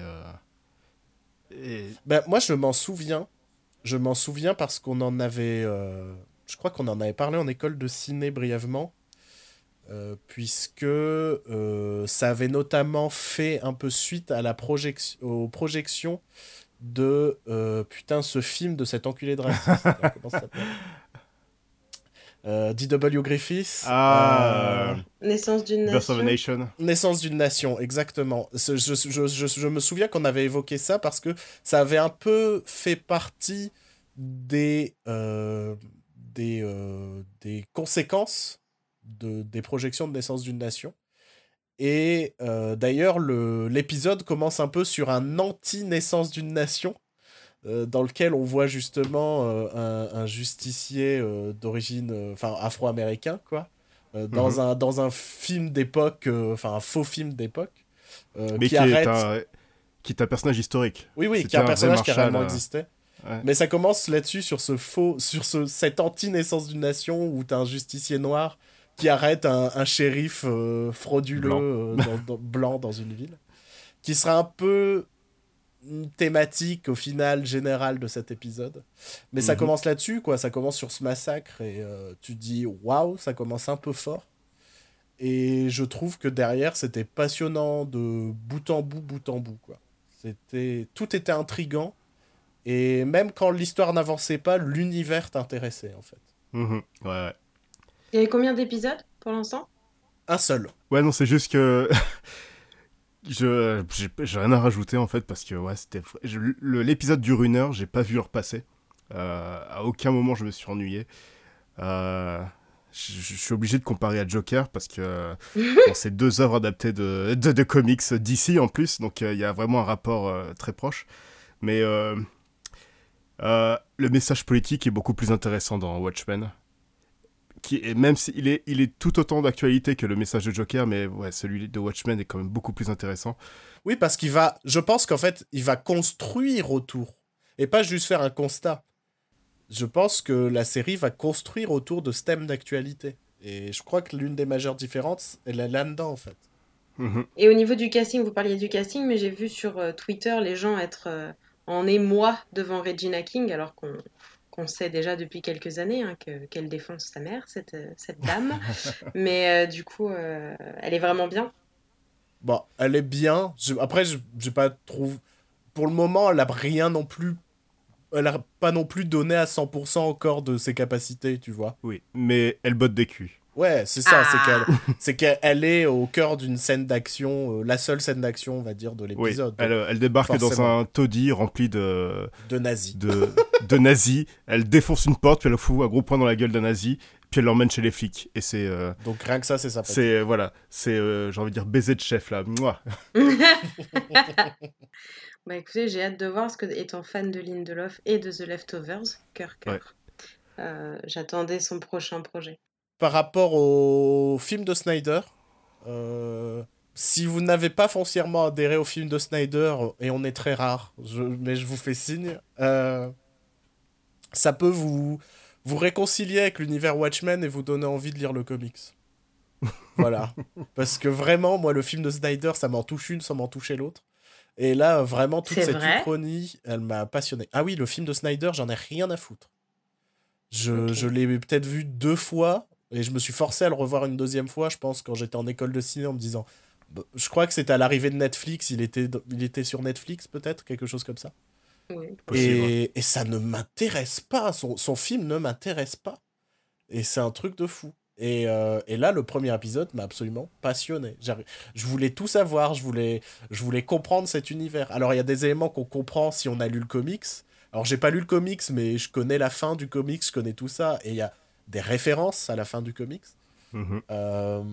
C: et-
B: Ben, moi, je m'en souviens. Je m'en souviens parce qu'on en avait. je crois qu'on en avait parlé en école de ciné brièvement. Euh, puisque euh, ça avait notamment fait un peu suite à la projection, aux projections de euh, putain ce film de cet enculé de raciste. [laughs] Comment ça s'appelle? Euh, D.W. Griffiths.
C: Ah,
B: euh,
A: Naissance d'une
C: Birth of a
A: nation.
C: Nation.
B: Naissance d'une nation, exactement. Je, je- je- je me souviens qu'on avait évoqué ça parce que ça avait un peu fait partie des, euh, des, euh, des conséquences de, des projections de Naissance d'une nation. Et euh, d'ailleurs, le- l'épisode commence un peu sur un anti-naissance d'une nation. euh, dans lequel on voit justement euh, un, un justicier d'origine, enfin afro-américain, quoi, dans,
C: Mhm.
B: un, dans un film d'époque, enfin un faux film d'époque, qui,
C: qui,
B: arrête.
C: est un, qui est un personnage historique.
B: Oui, oui, qui est un personnage qui a réellement existé.
C: Ouais.
B: Mais ça commence là-dessus, sur ce faux, sur ce, cette anti-naissance d'une nation où t'as un justicier noir qui arrête un, un shérif euh, frauduleux
C: Blanc.
B: euh, dans, dans- blanc dans une ville, qui sera un peu une thématique au final générale de cet épisode. Mais ça
C: Mhm.
B: commence là-dessus, quoi. Ça commence sur ce massacre et euh, tu dis waouh, ça commence un peu fort. Et je trouve que derrière, c'était passionnant de bout en bout, bout en bout, quoi. C'était tout était intrigant et même quand l'histoire n'avançait pas, l'univers t'intéressait en fait.
C: Mhm. Ouais, ouais.
A: Il y avait combien d'épisodes pour l'instant?
B: Un seul.
C: Ouais, non, c'est juste que. [laughs] je j'ai rien à rajouter en fait parce que ouais, c'était. L'épisode dure une heure, j'ai pas vu le repasser. Euh, à aucun moment je me suis ennuyé. Euh, je, suis obligé de comparer à Joker parce que [laughs] bon, c'est deux œuvres adaptées de, de, de comics d'ici en plus, donc euh, il y a vraiment un rapport euh, très proche. Mais euh, euh, le message politique est beaucoup plus intéressant dans Watchmen. Qui est, même s'il est, il est tout autant d'actualité que le message de Joker, mais ouais, celui de Watchmen est quand même beaucoup plus intéressant.
B: Oui, parce qu'il va. Je pense qu'en fait, il va construire autour et pas juste faire un constat. Je pense que la série va construire autour de ce thème d'actualité. Et je crois que l'une des majeures différences, elle est là-dedans en fait.
C: Mhm.
A: Et au niveau du casting, vous parliez du casting, mais j'ai vu sur euh, Twitter les gens être euh, en émoi devant Regina King, alors qu'on qu'on sait déjà depuis quelques années hein, que- qu'elle défonce sa mère, cette, euh, cette [laughs] dame. mais euh, du coup, euh, elle est vraiment bien.
B: Bon, elle est bien. Je- Après, je j'ai pas trop. Pour le moment, elle a rien non plus. Elle a pas non plus donné à 100% encore de ses capacités, tu vois.
C: Oui, mais elle botte des culs.
B: Ouais, c'est ça.
A: Ah.
B: C'est qu'elle, est au cœur d'une scène d'action, euh, la seule scène d'action, on va dire, de
C: Oui,
B: l'épisode.
C: elle, elle débarque dans un taudis rempli de,
B: De nazi.
C: de, de nazis. Elle défonce une porte, puis elle fout un gros point dans la gueule d'un nazi, puis elle l'emmène chez les flics. Et c'est. euh,
B: Donc rien que ça, c'est sympathique.
C: c'est. euh, voilà. C'est, euh, j'ai envie de dire, baiser de chef, là. Mouah. [laughs]
A: Bah écoutez, j'ai hâte de voir, parce que étant fan de Lindelof et de The Leftovers, cœur, cœur, euh, j'attendais son prochain projet.
B: Par rapport au film de Snyder, euh, si vous n'avez pas foncièrement adhéré au film de Snyder, et on est très rare, je- mais je vous fais signe, euh, ça peut vous, vous réconcilier avec l'univers Watchmen et vous donner envie de lire le comics. [laughs] voilà. Parce que vraiment, moi, le film de Snyder, ça m'en touche une sans m'en toucher l'autre. Et là, vraiment, toute cette
A: vrai
B: uchronie, elle m'a passionné. Ah oui, le film de Snyder, j'en ai rien à foutre. Je, je l'ai peut-être vu deux fois et je me suis forcé à le revoir une deuxième fois, je pense, quand j'étais en école de ciné en me disant. Bah, Je crois que c'était à l'arrivée de Netflix, il était, il était sur Netflix peut-être, quelque chose comme ça.
A: Oui.
B: Et, et ça ne m'intéresse pas, son, son film ne m'intéresse pas. Et c'est un truc de fou. Et, euh, et là, le premier épisode m'a absolument passionné. Je voulais tout savoir, je voulais, je voulais comprendre cet univers. Alors, il y a des éléments qu'on comprend si on a lu le comics. Alors, j'ai pas lu le comics, mais je connais la fin du comics, je connais tout ça. Et il y a des références à la fin du comics.
C: Mhm.
B: Euh,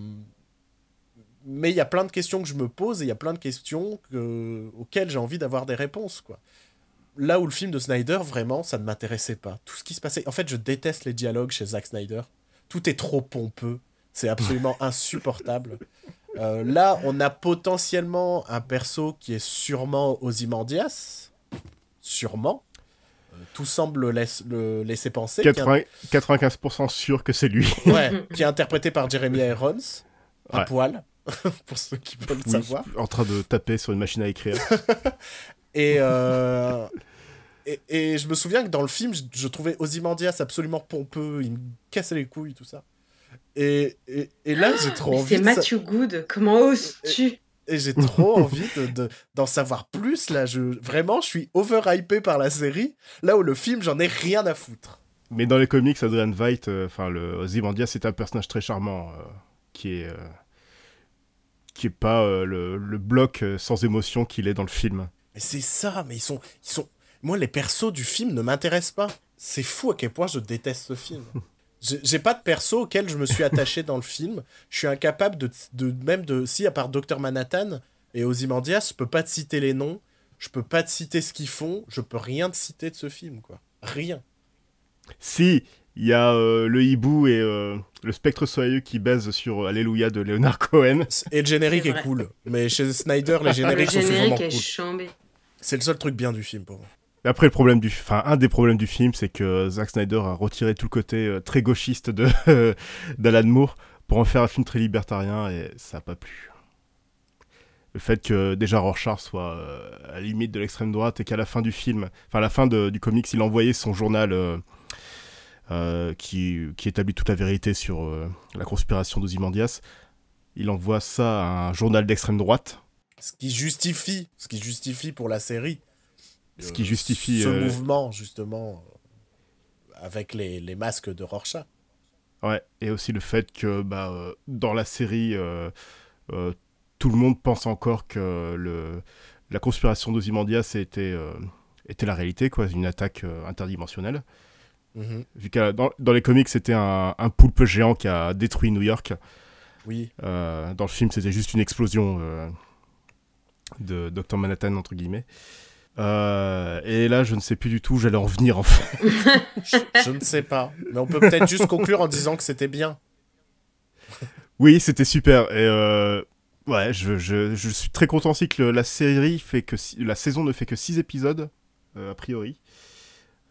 B: Mais il y a plein de questions que je me pose et il y a plein de questions que... auxquelles j'ai envie d'avoir des réponses, quoi. Là où le film de Snyder, vraiment, ça ne m'intéressait pas. Tout ce qui se passait... En fait, je déteste les dialogues chez Zack Snyder. Tout est trop pompeux. C'est absolument [laughs] insupportable. Euh, là, on a potentiellement un perso qui est sûrement Ozymandias. Sûrement. Tout semble le, laisse- le laisser penser. qu'il y a un-
C: 80 95% sûr que c'est lui.
B: Ouais, [laughs] qui est interprété par Jeremy Irons, à
C: Ouais.
B: poil, [laughs] pour ceux qui veulent
C: Oui,
B: savoir.
C: en train de taper sur une machine à écrire. [laughs]
B: Et, euh, et, et je me souviens que dans le film, je, je trouvais Ozymandias absolument pompeux, il me cassait les couilles, tout ça. Et, et, et là, j'ai trop envie
A: c'est Matthew Good, comment oses-tu?
B: Et j'ai trop envie de, de- d'en savoir plus là. Je, vraiment, je suis overhypé par la série. Là où le film, j'en ai rien à foutre.
C: Mais dans les comics, Adrian Veidt, euh, enfin le Ozymandias, c'est un personnage très charmant euh, qui est euh, qui est pas euh, le, le bloc euh, sans émotion qu'il est dans le film.
B: Mais c'est ça, mais ils sont, ils sont. Moi, les persos du film ne m'intéressent pas. C'est fou à quel point je déteste ce film. [laughs] J'ai pas de perso auquel je me suis [laughs] attaché dans le film. Je suis incapable de, de même de si à part Docteur Manhattan et Ozymandias, je peux pas te citer les noms. je peux pas te citer ce qu'ils font, je peux rien te citer de ce film, quoi. Rien.
C: Si, il y a euh, le hibou et euh, le spectre soyeux qui baise sur Alléluia de Leonard Cohen.
B: Et le générique est, cool. Mais chez Snyder, les
A: Le
B: génériques sont souvent
A: générique est
B: cool.
A: chambé.
B: C'est le seul truc bien du film pour moi.
C: Après, le problème du, enfin, un des problèmes du film, c'est que Zack Snyder a retiré tout le côté euh, très gauchiste de [laughs] d'Alan Moore pour en faire un film très libertarien et ça n'a pas plu. Le fait que déjà Rorschach soit euh, à la limite de l'extrême droite et qu'à la fin du film, enfin à la fin du comics, il envoyait son journal euh, qui, qui établit toute la vérité sur la conspiration d'Ozymandias. Il envoie ça à un journal d'extrême droite.
B: Ce qui justifie, ce qui justifie pour la série.
C: Ce qui
B: euh,
C: justifie,
B: ce
C: euh,
B: mouvement justement euh, avec les, les masques de Rorschach.
C: Ouais, et aussi le fait que bah, euh, dans la série, euh, euh, tout le monde pense encore que le, la conspiration d'Ozymandias était, euh, était la réalité, quoi, une attaque euh, interdimensionnelle.
B: Mhm.
C: Vu que dans, dans les comics, c'était un, un poulpe géant qui a détruit New York.
B: Oui.
C: Euh, dans le film, c'était juste une explosion euh, de Dr Manhattan, entre guillemets. Euh, et là, je ne sais plus du tout où j'allais en venir, en fait. [laughs]
B: je, je ne sais pas. Mais on peut peut-être juste conclure en disant que c'était bien.
C: Oui, c'était super. Et euh, ouais, je, je, je suis très content aussi que le- la série fait que si- la saison ne fait que 6 épisodes euh, a priori.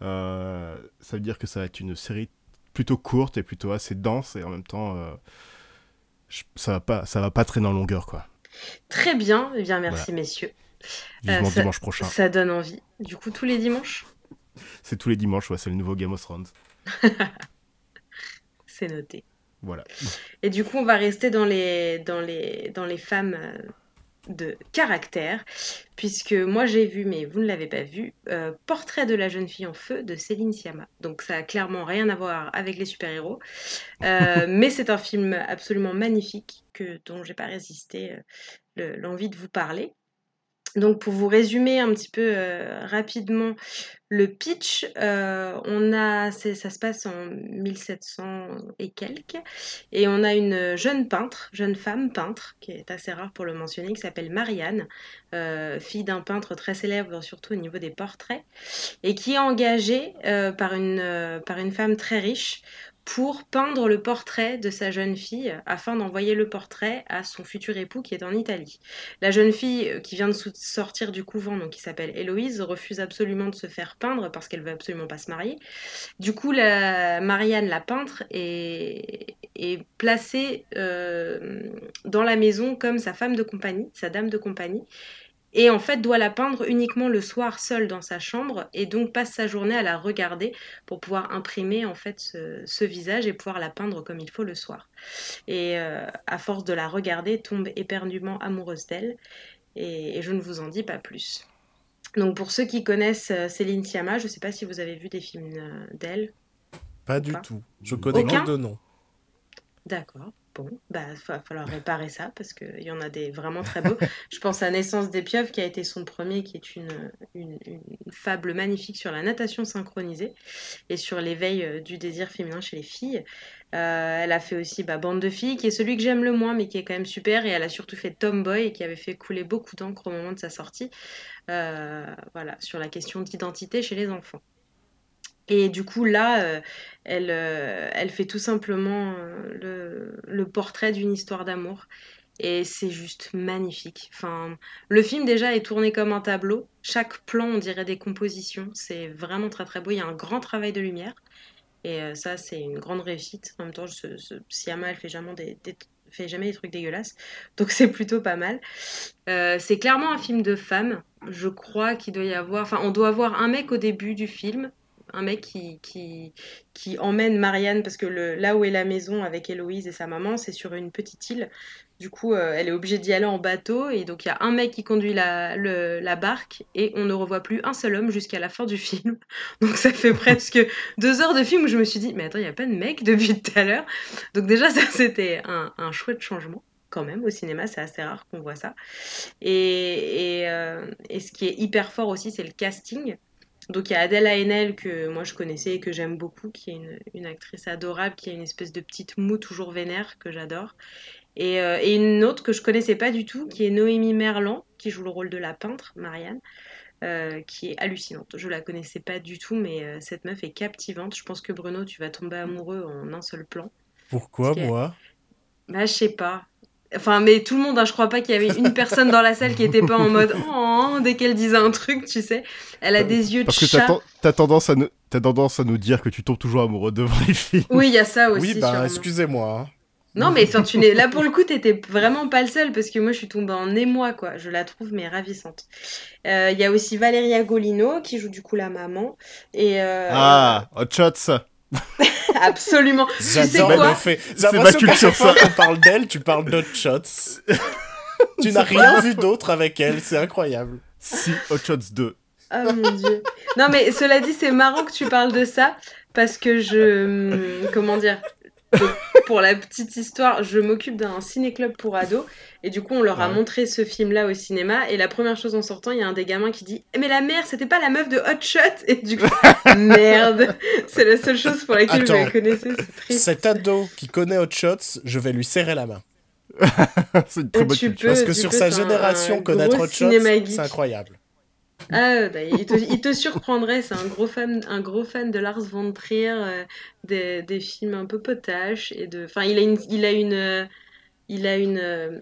C: Euh, ça veut dire que ça va être une série plutôt courte et plutôt assez dense et en même temps euh, je- ça va pas ça va pas traîner en longueur quoi.
A: Très bien, eh bien merci messieurs.
C: Vivement
A: Euh, ça-
C: dimanche prochain.
A: Ça donne envie. Du coup, tous les dimanches,
C: C'est tous les dimanches, ouais, c'est le nouveau Game of Thrones. [laughs]
A: c'est noté.
C: Voilà.
A: Et du coup, on va rester dans les, dans les, dans les femmes euh, de caractère, puisque moi j'ai vu, mais vous ne l'avez pas vu, euh, Portrait de la jeune fille en feu de Céline Sciamma. Donc ça a clairement rien à voir avec les super-héros, Euh, [laughs] mais c'est un film absolument magnifique que, dont j'ai pas résisté euh, le- l'envie de vous parler. Donc pour vous résumer un petit peu euh, rapidement le pitch, euh, on a, ça se passe en 1700 et quelques, et on a une jeune peintre, jeune femme peintre, qui est assez rare pour le mentionner, qui s'appelle Marianne, euh, fille d'un peintre très célèbre, surtout au niveau des portraits, et qui est engagée par une femme très riche pour peindre le portrait de sa jeune fille afin d'envoyer le portrait à son futur époux qui est en Italie. La jeune fille euh, qui vient de sortir du couvent, donc qui s'appelle Héloïse, refuse absolument de se faire peindre parce qu'elle veut absolument pas se marier. Du coup, Marianne, la peintre, est, est placée euh, dans la maison comme sa femme de compagnie, sa dame de compagnie. Et en fait, doit la peindre uniquement le soir seule dans sa chambre et donc passe sa journée à la regarder pour pouvoir imprimer en fait ce, ce visage et pouvoir la peindre comme il faut le soir. Et euh, à force de la regarder, tombe éperdument amoureuse d'elle. Et, et je ne vous en dis pas plus. Donc pour ceux qui connaissent euh, Céline Sciamma, je ne sais pas si vous avez vu des films euh, d'elle.
B: Pas du
A: Pas.
B: tout. Je connais
A: Aucun
B: que deux noms.
A: D'accord. Bon, bah, va falloir réparer ça parce qu'il y en a des vraiment très beaux. [laughs] Je pense à Naissance des pieuvres qui a été son premier, qui est une, une, une fable magnifique sur la natation synchronisée et sur l'éveil euh, du désir féminin chez les filles. Euh, elle a fait aussi bah, Bande de filles, qui est celui que j'aime le moins, mais qui est quand même super. Et elle a surtout fait Tomboy, qui avait fait couler beaucoup d'encre au moment de sa sortie. Euh, voilà, sur la question d'identité chez les enfants. Et du coup, là, euh, elle, euh, elle fait tout simplement euh, le, portrait d'une histoire d'amour. Et c'est juste magnifique. Enfin, le film déjà est tourné comme un tableau. Chaque plan, on dirait des compositions. C'est vraiment très très beau. Il y a un grand travail de lumière. Et ça, c'est une grande réussite. En même temps, ce, Siama, elle fait jamais des, fait jamais des trucs dégueulasses. Donc c'est plutôt pas mal. C'est clairement un film de femme. Je crois qu'il doit y avoir... Enfin, on doit avoir un mec au début du film. Un mec qui, qui, emmène Marianne, parce que là où est la maison avec Héloïse et sa maman, c'est sur une petite île. Du coup, euh, elle est obligée d'y aller en bateau. Et donc, il y a un mec qui conduit la, la barque. Et on ne revoit plus un seul homme jusqu'à la fin du [laughs] film. Donc, ça fait presque deux heures de film où je me suis dit, mais attends, il n'y a pas de mec depuis tout à l'heure? Donc, déjà, ça, c'était un, un chouette changement. Quand même, au cinéma, c'est assez rare qu'on voit ça. Et, et, euh, et ce qui est hyper fort aussi, c'est le casting. Donc il y a Adèle Haenel que moi je connaissais et que j'aime beaucoup, qui est une, une actrice adorable, qui a une espèce de petite moue toujours vénère que j'adore. Et, euh, et une autre que je connaissais pas du tout, qui est Noémie Merlan, qui joue le rôle de la peintre, Marianne. euh, qui est hallucinante. Je la connaissais pas du tout, mais euh, cette meuf est captivante. Je pense que Bruno, tu vas tomber amoureux en un seul plan.
B: Pourquoi moi?
A: Bah, je sais pas. Enfin, mais tout le monde, hein, je crois pas qu'il y avait une personne dans la salle qui était pas en mode [laughs] oh dès qu'elle disait un truc, tu sais. Elle a des yeux de
C: Parce que
A: chat.
C: t'as ten- t'as tendance, à nous- tendance à nous dire que tu tombes toujours amoureux devant les films.
A: Oui, il y a ça aussi.
B: Oui, bah excusez-moi. hein.
A: Non, mais enfin, tu n'es... là pour le coup, t'étais vraiment pas le seul parce que moi je suis tombée en émoi, quoi. Je la trouve mais ravissante. Euh, Il y a aussi Valeria Golino qui joue du coup la maman. Et euh,
C: Ah, Hot Shots [laughs]
A: absolument.
B: J'adore
A: quoi
B: le fait.
C: C'est ma culture,
B: fois
C: ça.
B: qu'on parle d'elle, tu parles d'autres shots. [laughs] tu n'as rien vu d'autre avec elle, c'est incroyable.
C: Si, Hot Shots 2.
A: Oh mon dieu. Non, mais cela dit, c'est marrant que tu parles de ça parce que je. Comment dire Pour la petite histoire, je m'occupe d'un ciné-club pour ados et du coup, on leur a
C: Ouais.
A: montré ce film-là au cinéma. Et la première chose en sortant, il y a un des gamins qui dit Mais la mère, c'était pas la meuf de Hot Shot? Et du coup, [laughs] merde C'est la seule chose pour laquelle je
B: Attends.
A: la connaissais, c'est triste.
B: Cet ado qui connaît Hot Shots, je vais lui serrer la main. [laughs]
C: C'est une très bonne
A: tu
C: culture.
A: peux-
B: Parce que sur
A: peux,
B: sa génération, connaître Hot Shots, c'est incroyable.
A: Ah, bah, il, te, surprendrait, c'est un gros fan, un gros fan de Lars von Trier, euh, des, des films un peu potaches et de, enfin, il a une, il a une, euh, il a une, euh,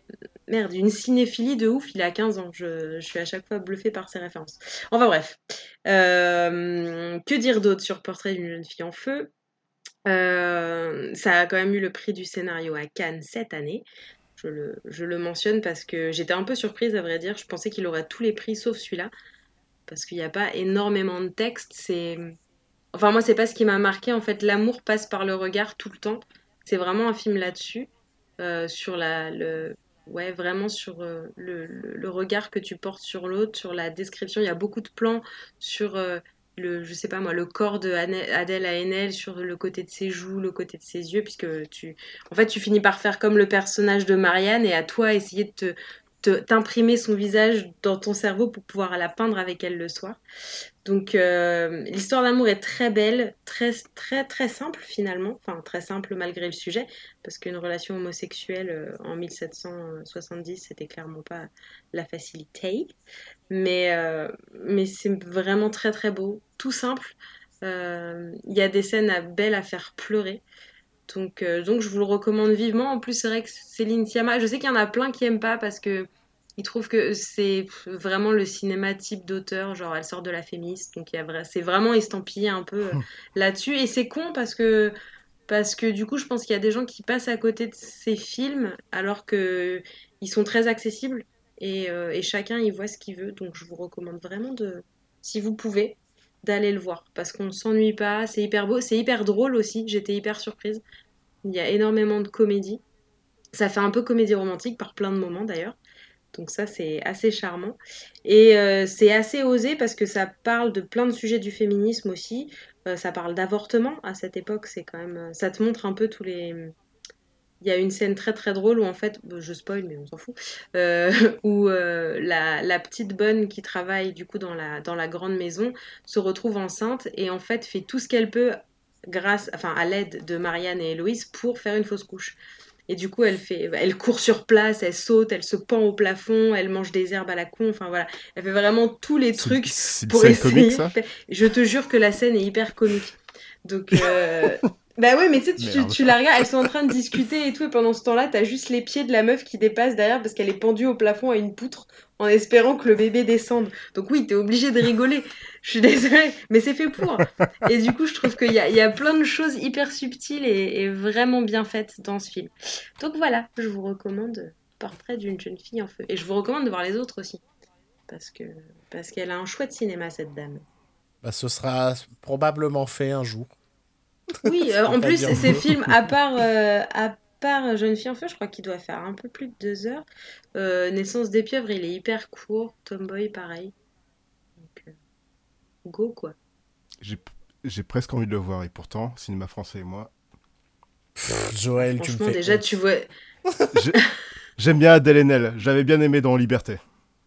A: merde, une cinéphilie de ouf. Il a 15 ans. Je, je suis à chaque fois bluffée par ses références. Enfin bref, que dire d'autre sur Portrait d'une jeune fille en feu? Ça a quand même eu le prix du scénario à Cannes cette année. Je le, je le mentionne parce que j'étais un peu surprise à vrai dire. Je pensais qu'il aurait tous les prix sauf celui-là parce qu'il n'y a pas énormément de texte. C'est, enfin moi c'est pas ce qui m'a marqué en fait. L'amour passe par le regard tout le temps. C'est vraiment un film là-dessus, euh, sur la, le, ouais vraiment sur euh, le, le- regard que tu portes sur l'autre, sur la description. Il y a beaucoup de plans sur euh, le, je sais pas moi, le corps de Adèle Haenel, sur le côté de ses joues, le côté de ses yeux, puisque tu, en fait tu finis par faire comme le personnage de Marianne et à toi essayer de te- t'imprimer son visage dans ton cerveau pour pouvoir la peindre avec elle le soir. Donc euh, l'histoire d'amour est très belle, très très très simple finalement, enfin très simple malgré le sujet, parce qu'une relation homosexuelle euh, en 1770 c'était clairement pas la facilité, mais euh, mais c'est vraiment très très beau, tout simple. Il y a des scènes belles à faire pleurer. Donc, euh, donc je vous le recommande vivement. En plus, c'est vrai que Céline Sciamma, je sais qu'il y en a plein qui aiment pas parce que ils trouvent que c'est vraiment le cinéma type d'auteur, genre elle sort de la féministe, donc vrai, c'est vraiment estampillé un peu euh, [laughs] là-dessus. Et c'est con parce que parce que du coup, je pense qu'il y a des gens qui passent à côté de ces films alors que ils sont très accessibles et, euh, et chacun y voit ce qu'il veut. Donc je vous recommande vraiment de, si vous pouvez, d'aller le voir parce qu'on ne s'ennuie pas. C'est hyper beau, c'est hyper drôle aussi. J'étais hyper surprise. Il y a énormément de comédie. Ça fait un peu comédie romantique par plein de moments d'ailleurs. Donc ça, c'est assez charmant. Et euh, c'est assez osé parce que ça parle de plein de sujets du féminisme aussi. Euh, ça parle d'avortement à cette époque. C'est quand même, ça te montre un peu tous les. Il y a une scène très très drôle où en fait, je spoil mais on s'en fout, euh, [laughs] où euh, la, la petite bonne qui travaille du coup dans la, dans la grande maison se retrouve enceinte et en fait fait tout ce qu'elle peut grâce, enfin à l'aide de Marianne et Héloïse pour faire une fausse couche. Et du coup, elle fait, elle court sur place, elle saute, elle se pend au plafond, elle mange des herbes à la con. Enfin voilà, elle fait vraiment tous les trucs pour essayer.
C: comique, ça?
A: Je te jure que la scène est hyper comique. Donc, euh, [laughs] bah ouais, mais tu sais, tu, la regardes, elles sont en train de discuter et tout, et pendant ce temps-là, t'as juste les pieds de la meuf qui dépassent derrière parce qu'elle est pendue au plafond à une poutre en espérant que le bébé descende. Donc oui, t'es obligé de rigoler. Je suis désolée, mais c'est fait pour. Et du coup, je trouve qu'il y a, il y a plein de choses hyper subtiles et, et vraiment bien faites dans ce film. Donc voilà, je vous recommande Portrait d'une jeune fille en feu. Et je vous recommande de voir les autres aussi. Parce que parce qu'elle a un chouette cinéma, cette dame.
B: Bah, ce sera probablement fait un jour.
A: Oui, [laughs] euh, en plus, ces films, à part, euh, à part Jeune fille en feu, je crois qu'il doit faire un peu plus de deux heures. Euh, Naissance des pieuvres, il est hyper court. Tomboy, pareil. Donc, euh, go, quoi.
C: J'ai j'ai presque envie de le voir, et pourtant, cinéma français et moi.
B: Pff, Joël, tu me
A: Franchement,
B: fais.
A: déjà,
B: honte.
A: tu vois. [laughs]
C: J'ai- J'aime bien Adèle Haenel, j'avais bien aimé dans Liberté.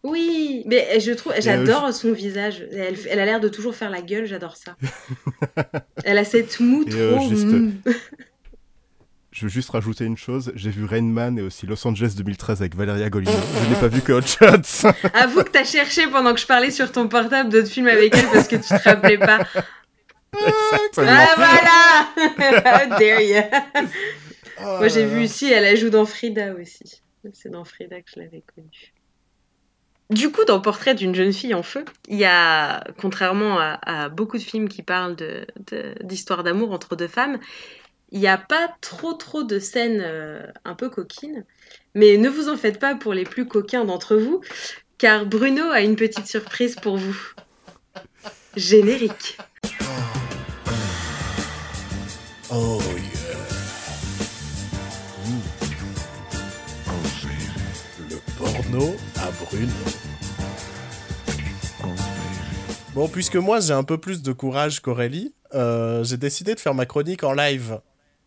A: Oui, mais je trouve,
C: euh,
A: j'adore son visage. Elle, elle a l'air de toujours faire la gueule, j'adore ça. [laughs] Elle a cette moue
C: Et, euh,
A: trop.
C: juste-. [laughs] Je veux juste rajouter une chose. J'ai vu Rain Man et aussi Los Angeles 2013 avec Valeria Golino. je n'ai pas vu que Hot Shots. [laughs]
A: Avoue que t'as cherché pendant que je parlais sur ton portable d'autres films avec elle parce que tu te rappelais pas.
C: Exactement.
A: Ah voilà How dare you
B: Oh
A: Moi j'ai vu ici, elle joue dans Frida aussi. C'est dans Frida que je l'avais connue. Du coup, dans Portrait d'une jeune fille en feu, il y a, contrairement à, beaucoup de films qui parlent d'histoires d'amour entre deux femmes, il n'y a pas trop trop de scènes euh, un peu coquines. Mais ne vous en faites pas pour les plus coquins d'entre vous, car Bruno a une petite surprise pour vous. Générique.
B: Oh. Mm. Le porno à Bruno. Bon, puisque moi j'ai un peu plus de courage qu'Aurélie, euh, j'ai décidé de faire ma chronique en live.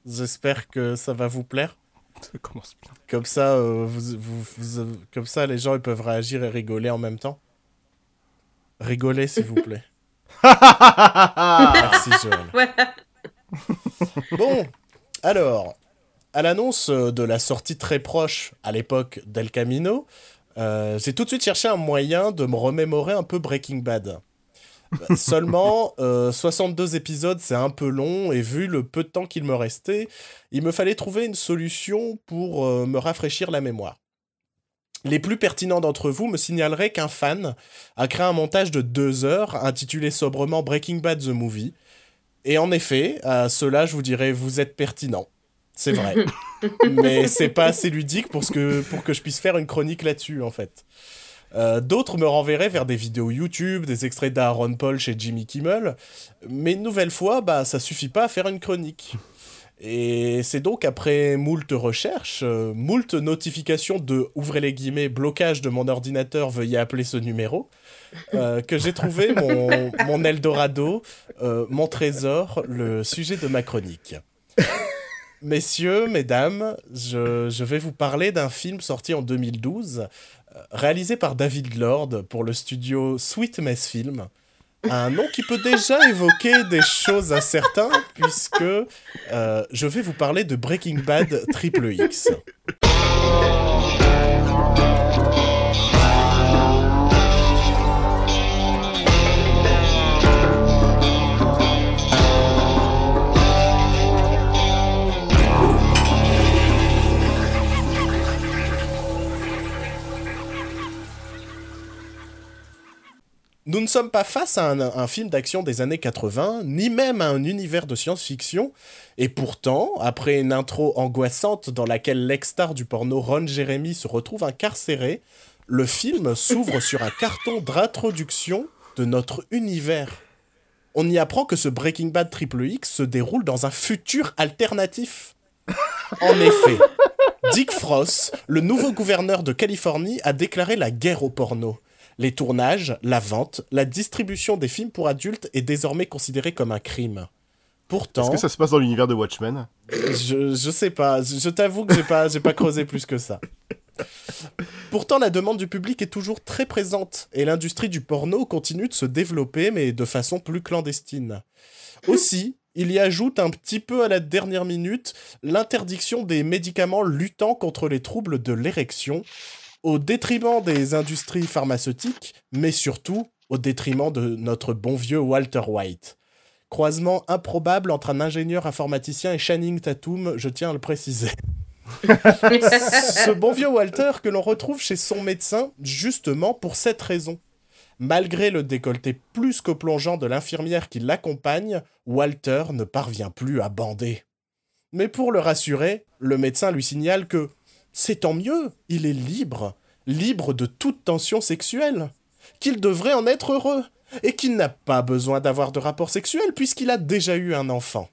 B: J'espère que ça va vous plaire.
C: Ça commence bien.
B: Comme ça, euh, vous, vous- vous- comme ça, les gens ils peuvent réagir et rigoler en même temps. Rigolez, s'il vous plaît. [laughs] Merci, Joël. Bon, alors, à l'annonce de la sortie très proche, à l'époque, d'El Camino, euh, j'ai tout de suite cherché un moyen de me remémorer un peu Breaking Bad. [laughs] Seulement, euh, 62 épisodes, c'est un peu long, et vu le peu de temps qu'il me restait, il me fallait trouver une solution pour euh, me rafraîchir la mémoire. Les plus pertinents d'entre vous me signaleraient qu'un fan a créé un montage de deux heures intitulé sobrement Breaking Bad The Movie, et en effet, à cela, je vous dirais, vous êtes pertinent. C'est vrai. [laughs] Mais c'est pas assez ludique pour, ce que, pour que je puisse faire une chronique là-dessus, en fait. Euh, D'autres me renverraient vers des vidéos YouTube, des extraits d'Aaron Paul chez Jimmy Kimmel. Mais une nouvelle fois, bah, ça suffit pas à faire une chronique. Et c'est donc après moult recherches, euh, moult notifications de, ouvrez les guillemets, blocage de mon ordinateur, veuillez appeler ce numéro, euh, que j'ai trouvé mon, mon Eldorado, mon trésor, le sujet de ma chronique. Messieurs, mesdames, je, je vais vous parler d'un film sorti en 2012, euh, réalisé par David Lord pour le studio Sweet Mess Film. Un nom qui peut déjà [laughs] évoquer des choses à certains, puisque euh, je vais vous parler de Breaking Bad Triple X. Nous ne sommes pas face à un, film d'action des années 80, ni même à un univers de science-fiction, et pourtant, après une intro angoissante dans laquelle l'ex-star du porno Ron Jeremy se retrouve incarcéré, le film s'ouvre sur un carton d'introduction de notre univers. On y apprend que ce Breaking Bad Triple X se déroule dans un futur alternatif. En effet, Dick Frost, le nouveau gouverneur de Californie, a déclaré la guerre au porno. Les tournages, la vente, la distribution des films pour adultes est désormais considérée comme un crime. Pourtant,
C: Est-ce que ça se passe dans l'univers de Watchmen?
B: je, je sais pas, je, je t'avoue que j'ai pas, j'ai pas creusé plus que ça. Pourtant, la demande du public est toujours très présente et l'industrie du porno continue de se développer, mais de façon plus clandestine. Aussi, il y ajoute un petit peu à la dernière minute l'interdiction des médicaments luttant contre les troubles de l'érection, au détriment des industries pharmaceutiques, mais surtout au détriment de notre bon vieux Walter White. Croisement improbable entre un ingénieur informaticien et Channing Tatum, je tiens à le préciser. [laughs] Ce bon vieux Walter que l'on retrouve chez son médecin justement pour cette raison. Malgré le décolleté plus que plongeant de l'infirmière qui l'accompagne, Walter ne parvient plus à bander. Mais pour le rassurer, le médecin lui signale que c'est tant mieux, il est libre, libre de toute tension sexuelle, qu'il devrait en être heureux, et qu'il n'a pas besoin d'avoir de rapport sexuel puisqu'il a déjà eu un enfant.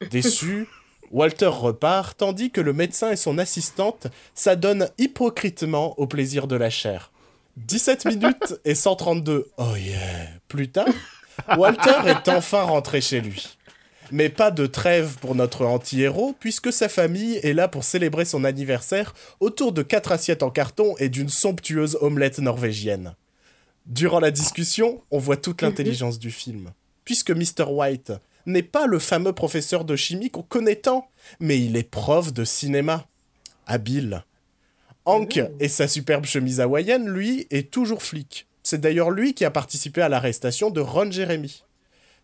B: [laughs] Déçu, Walter repart, tandis que le médecin et son assistante s'adonnent hypocritement au plaisir de la chair. 17 [laughs] minutes et 132 oh yeah plus tard, Walter est enfin rentré chez lui. Mais pas de trêve pour notre anti-héros, puisque sa famille est là pour célébrer son anniversaire autour de quatre assiettes en carton et d'une somptueuse omelette norvégienne. Durant la discussion, on voit toute l'intelligence du film, puisque Mr. White n'est pas le fameux professeur de chimie qu'on connaît tant, mais il est prof de cinéma. Habile. Hank
A: Mmh.
B: et sa superbe chemise hawaïenne, lui, est toujours flic. C'est d'ailleurs lui qui a participé à l'arrestation de Ron Jeremy.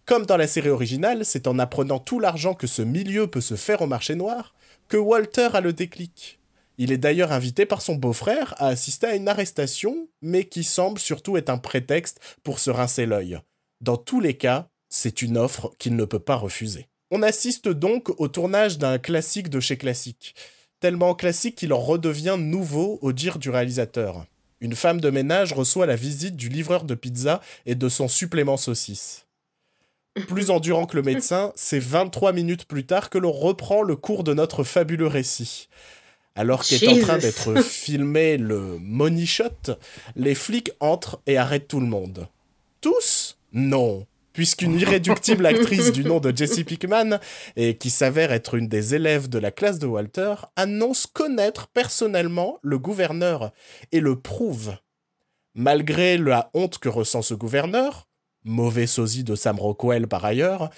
B: Comme dans la série originale, c'est en apprenant tout l'argent que ce milieu peut se faire au marché noir que Walter a le déclic. Il est d'ailleurs invité par son beau-frère à assister à une arrestation, mais qui semble surtout être un prétexte pour se rincer l'œil. Dans tous les cas, c'est une offre qu'il ne peut pas refuser. On assiste donc au tournage d'un classique de chez Classique, tellement classique qu'il en redevient nouveau au dire du réalisateur. Une femme de ménage reçoit la visite du livreur de pizza et de son supplément saucisse. Plus endurant que le médecin, [laughs] c'est 23 minutes plus tard que l'on reprend le cours de notre fabuleux récit. Alors qu'est en train d'être [laughs] filmé le money shot, les flics entrent et arrêtent tout le monde. Tous? Non. Puisqu'une irréductible actrice du nom de Jessie Pickman, et qui s'avère être une des élèves de la classe de Walter, annonce connaître personnellement le gouverneur et le prouve. Malgré la honte que ressent ce gouverneur, mauvais sosie de Sam Rockwell par ailleurs,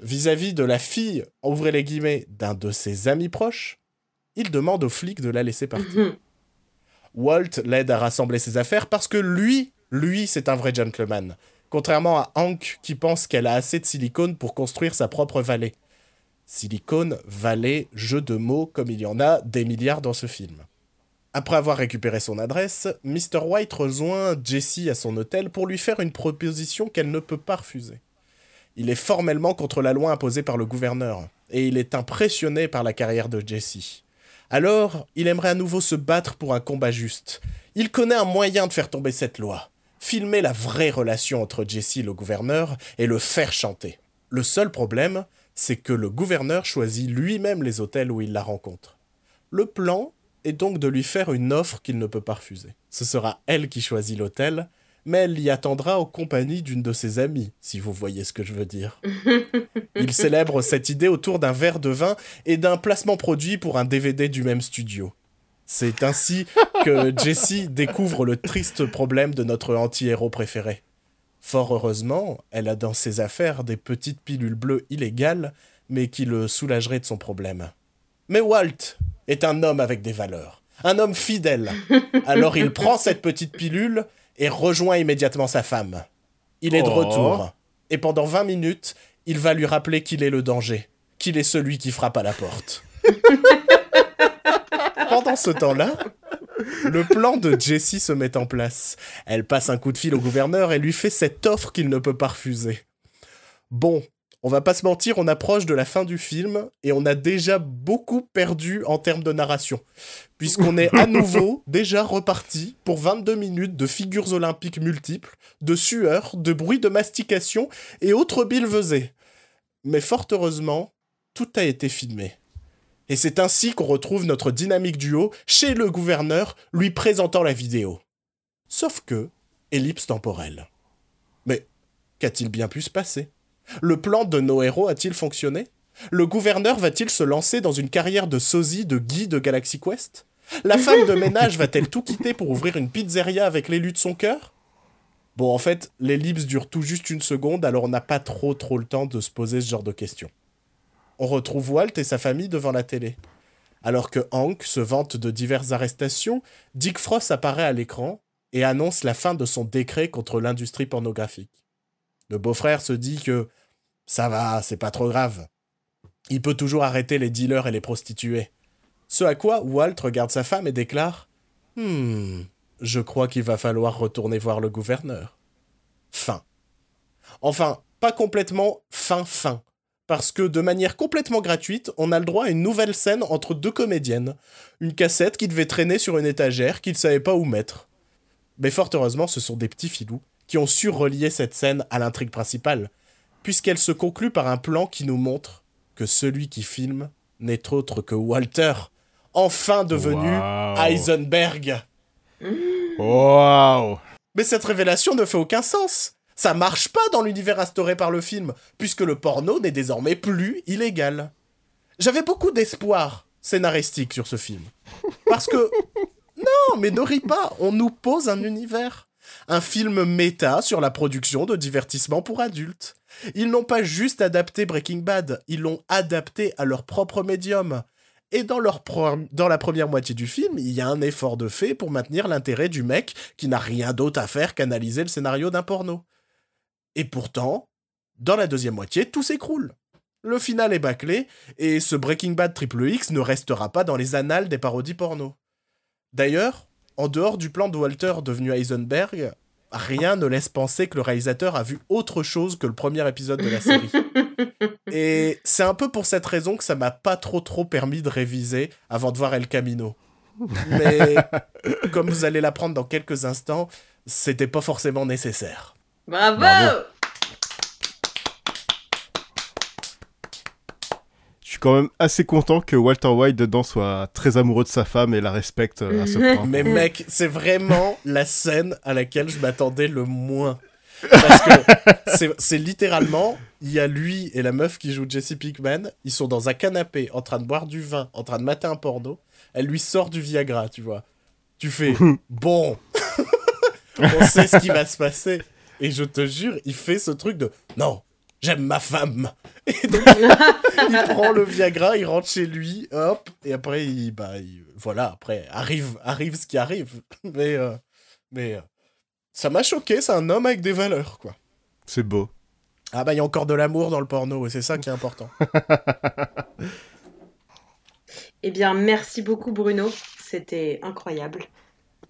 B: vis-à-vis de la fille, ouvrez les guillemets, d'un de ses amis proches, il demande aux flics de la laisser partir.
A: Mhm.
B: Walt l'aide à rassembler ses affaires parce que lui, lui, c'est un vrai gentleman. Contrairement à Hank qui pense qu'elle a assez de silicone pour construire sa propre vallée. Silicone, vallée, jeu de mots comme il y en a des milliards dans ce film. Après avoir récupéré son adresse, Mr. White rejoint Jessie à son hôtel pour lui faire une proposition qu'elle ne peut pas refuser. Il est formellement contre la loi imposée par le gouverneur, et il est impressionné par la carrière de Jessie. Alors, il aimerait à nouveau se battre pour un combat juste. Il connaît un moyen de faire tomber cette loi. Filmer la vraie relation entre Jesse le gouverneur et le faire chanter. Le seul problème, c'est que le gouverneur choisit lui-même les hôtels où il la rencontre. Le plan est donc de lui faire une offre qu'il ne peut pas refuser. Ce sera elle qui choisit l'hôtel, mais elle y attendra en compagnie d'une de ses amies, si vous voyez ce que je veux dire. [laughs] Il célèbre cette idée autour d'un verre de vin et d'un placement produit pour un DVD du même studio. C'est ainsi que [laughs] Jessie découvre le triste problème de notre anti-héros préféré. Fort heureusement, elle a dans ses affaires des petites pilules bleues illégales, mais qui le soulageraient de son problème. Mais Walt est un homme avec des valeurs, un homme fidèle. Alors il prend [laughs] cette petite pilule et rejoint immédiatement sa femme. Il est de
C: Oh.
B: retour, et pendant 20 minutes, il va lui rappeler qu'il est le danger, qu'il est celui qui frappe à la porte. [laughs] Pendant ce temps-là, le plan de Jessie se met en place. Elle passe un coup de fil au gouverneur et lui fait cette offre qu'il ne peut pas refuser. Bon, on va pas se mentir, on approche de la fin du film et on a déjà beaucoup perdu en termes de narration. Puisqu'on est à nouveau [laughs] déjà reparti pour 22 minutes de figures olympiques multiples, de sueur, de bruits de mastication et autres billevesées. Mais fort heureusement, tout a été filmé. Et c'est ainsi qu'on retrouve notre dynamique duo chez le gouverneur lui présentant la vidéo. Sauf que, ellipse temporelle. Mais qu'a-t-il bien pu se passer? Le plan de nos héros a-t-il fonctionné? Le gouverneur va-t-il se lancer dans une carrière de sosie de Guy de Galaxy Quest? La femme de ménage va-t-elle tout quitter pour ouvrir une pizzeria avec l'élu de son cœur? Bon, en fait, l'ellipse dure tout juste une seconde, alors on n'a pas trop trop le temps de se poser ce genre de questions on retrouve Walt et sa famille devant la télé. Alors que Hank se vante de diverses arrestations, Dick Frost apparaît à l'écran et annonce la fin de son décret contre l'industrie pornographique. Le beau-frère se dit que ça va, c'est pas trop grave. Il peut toujours arrêter les dealers et les prostituées. Ce à quoi Walt regarde sa femme et déclare Hmm, je crois qu'il va falloir retourner voir le gouverneur. Fin. Enfin, pas complètement fin-fin parce que de manière complètement gratuite, on a le droit à une nouvelle scène entre deux comédiennes. Une cassette qui devait traîner sur une étagère qu'ils ne savaient pas où mettre. Mais fort heureusement, ce sont des petits filous qui ont su relier cette scène à l'intrigue principale, puisqu'elle se conclut par un plan qui nous montre que celui qui filme n'est autre que Walter, enfin devenu. Heisenberg.
C: Waouh
B: Mais cette révélation ne fait aucun sens. Ça marche pas dans l'univers instauré par le film, puisque le porno n'est désormais plus illégal. J'avais beaucoup d'espoir scénaristique sur ce film. Parce que... [laughs] Non, mais ne ris pas, on nous pose un univers. Un film méta sur la production de divertissement pour adultes. Ils n'ont pas juste adapté Breaking Bad, ils l'ont adapté à leur propre médium. Et dans, dans la première moitié du film, il y a un effort de fait pour maintenir l'intérêt du mec qui n'a rien d'autre à faire qu'analyser le scénario d'un porno. Et pourtant, dans la deuxième moitié, tout s'écroule. Le final est bâclé, et ce Breaking Bad Triple X ne restera pas dans les annales des parodies porno. D'ailleurs, en dehors du plan de Walter devenu Heisenberg, rien ne laisse penser que le réalisateur a vu autre chose que le premier épisode de la série. [laughs] Et c'est un peu pour cette raison que ça m'a pas trop trop permis de réviser avant de voir El Camino. Mais [laughs] comme vous allez l'apprendre dans quelques instants, c'était pas forcément nécessaire.
A: Bravo,
C: Je suis quand même assez content que Walter White dedans soit très amoureux de sa femme et la respecte euh, à ce point.
B: Mais mec, c'est vraiment [laughs] la scène à laquelle je m'attendais le moins. Parce que c'est littéralement, il y a lui et la meuf qui joue Jesse Pinkman, ils sont dans un canapé en train de boire du vin, en train de mater un porno. Elle lui sort du Viagra, tu vois. Tu fais, [laughs] bon, [laughs] on sait ce qui va se passer. Et je te jure, il fait ce truc de, non, j'aime ma femme. Et donc, [laughs] il prend le Viagra, il rentre chez lui, hop, et après, il, bah, voilà, après, arrive, arrive ce qui arrive. [laughs] Mais, euh, mais euh, ça m'a choqué, c'est un homme avec des valeurs, quoi.
C: C'est beau.
B: Ah bah, il y a encore de l'amour dans le porno, et c'est ça qui est important. [laughs]
A: eh bien, merci beaucoup, Bruno. C'était incroyable.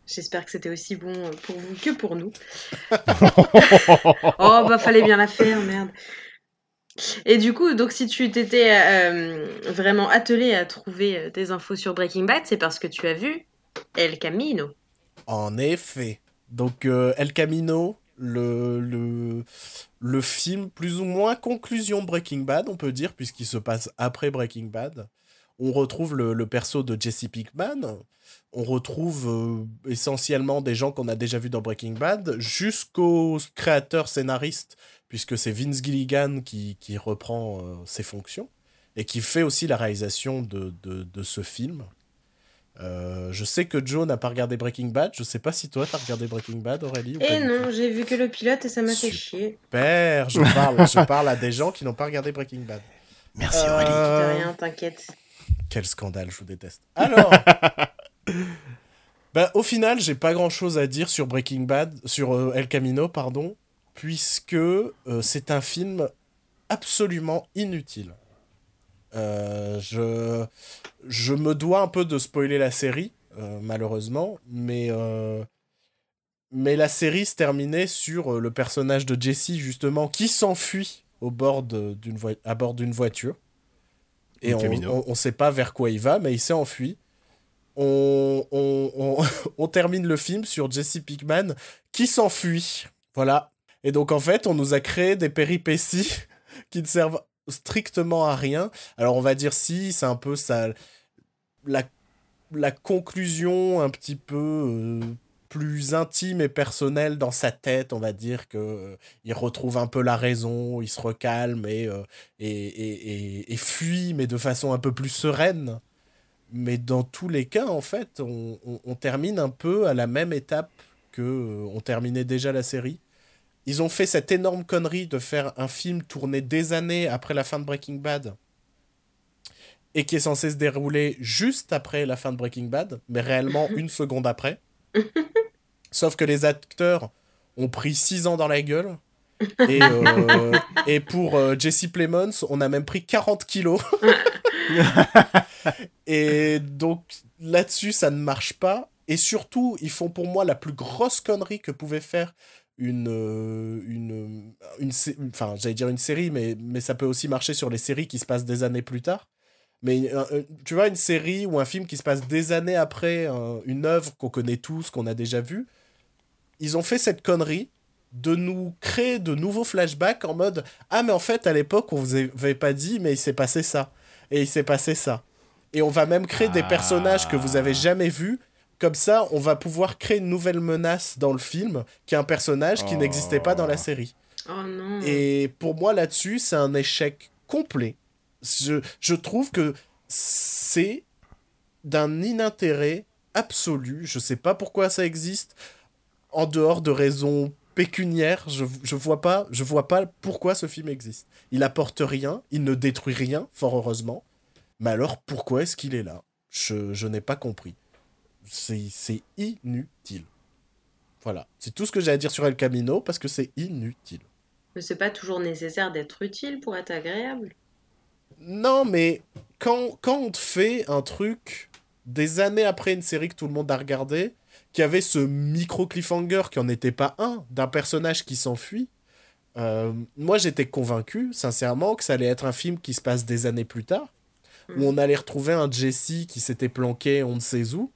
A: J'espère que c'était aussi bon pour vous que pour nous. oh, bah, fallait bien la faire, merde. Et du coup, donc si tu t'étais euh, vraiment attelé à trouver euh, des infos sur Breaking Bad, c'est parce que tu as vu El Camino.
B: En effet. Donc euh, El Camino, le, le, le film plus ou moins conclusion Breaking Bad, on peut dire, puisqu'il se passe après Breaking Bad. On retrouve le, perso de Jesse Pinkman, on retrouve euh, essentiellement des gens qu'on a déjà vus dans Breaking Bad, jusqu'aux créateurs scénaristes, puisque c'est Vince Gilligan qui, reprend euh, ses fonctions, et qui fait aussi la réalisation de, ce film. Euh, je sais que Joe n'a pas regardé Breaking Bad. Je sais pas si toi t'as regardé Breaking Bad, Aurélie. Ou
A: eh non, j'ai vu que le pilote et ça m'a fait chier.
B: Super, je parle, je parle à des gens qui n'ont pas regardé Breaking Bad.
C: Merci Aurélie.
A: De rien, t'inquiète.
B: Quel scandale, je vous déteste. Alors, [laughs] bah, au final, j'ai pas grand chose à dire sur Breaking Bad, sur euh, El Camino, pardon, puisque euh, c'est un film absolument inutile. Euh, je, je me dois un peu de spoiler la série, malheureusement, mais, mais la série se terminait sur le personnage de Jesse, justement, qui s'enfuit au bord d'une à bord d'une voiture. Et on, on, on, sait pas vers quoi il va, mais il s'est enfui [laughs] on, termine le film sur Jesse Pinkman qui s'enfuit. Voilà. Et donc, en fait, on nous a créé des péripéties [laughs] qui ne servent strictement à rien. Alors, on va dire si, c'est un peu ça. La, la conclusion un petit peu. Euh, plus intime et personnelle dans sa tête, on va dire que euh, il retrouve un peu la raison, il se recalme et, euh, et, et, fuit, mais de façon un peu plus sereine. Mais dans tous les cas, en fait, on, termine un peu à la même étape que euh, on terminait déjà la série. Ils ont fait cette énorme connerie de faire un film tourné des années après la fin de Breaking Bad et qui est censé se dérouler juste après la fin de Breaking Bad, mais réellement [laughs] une seconde après. Sauf que les acteurs ont pris 6 ans dans la gueule. [laughs] Et, euh, et pour euh, Jesse Plemons, on a même pris 40 kilos. [laughs] et donc là-dessus, ça ne marche pas. Et surtout, ils font pour moi la plus grosse connerie que pouvait faire une euh, une une enfin j'allais dire une série mais mais ça peut aussi marcher sur les séries qui se passent des années plus tard mais euh, euh, tu vois une série ou un film qui se passe des années après une œuvre qu'on connaît tous qu'on a déjà vu ils ont fait cette connerie de nous créer de nouveaux flashbacks en mode ah mais en fait à l'époque on vous avait pas dit mais il s'est passé ça et il s'est passé ça. Et on va même créer des personnages que vous avez jamais vus. Comme ça, on va pouvoir créer une nouvelle menace dans le film, qui est un personnage qui n'existait pas dans la série.
A: Oh non.
B: Et pour moi, là-dessus, c'est un échec complet. Je, je trouve que c'est d'un inintérêt absolu. Je sais pas pourquoi ça existe. en dehors de raisons pécuniaires, je, je vois pas, je vois pas pourquoi ce film existe. Il apporte rien, il ne détruit rien, fort heureusement. Mais alors, pourquoi est-ce qu'il est là? Je, je n'ai pas compris. C'est inutile. Voilà, c'est tout ce que j'ai à dire sur El Camino parce que c'est inutile.
A: Mais c'est pas toujours nécessaire d'être utile pour être agréable.
B: Non, mais quand, quand on te fait un truc des années après une série que tout le monde a regardé, qui avait ce micro cliffhanger qui en était pas un, d'un personnage qui s'enfuit, euh, moi j'étais convaincu, sincèrement, que ça allait être un film qui se passe des années plus tard, où on allait retrouver un Jesse qui s'était planqué on ne sait où,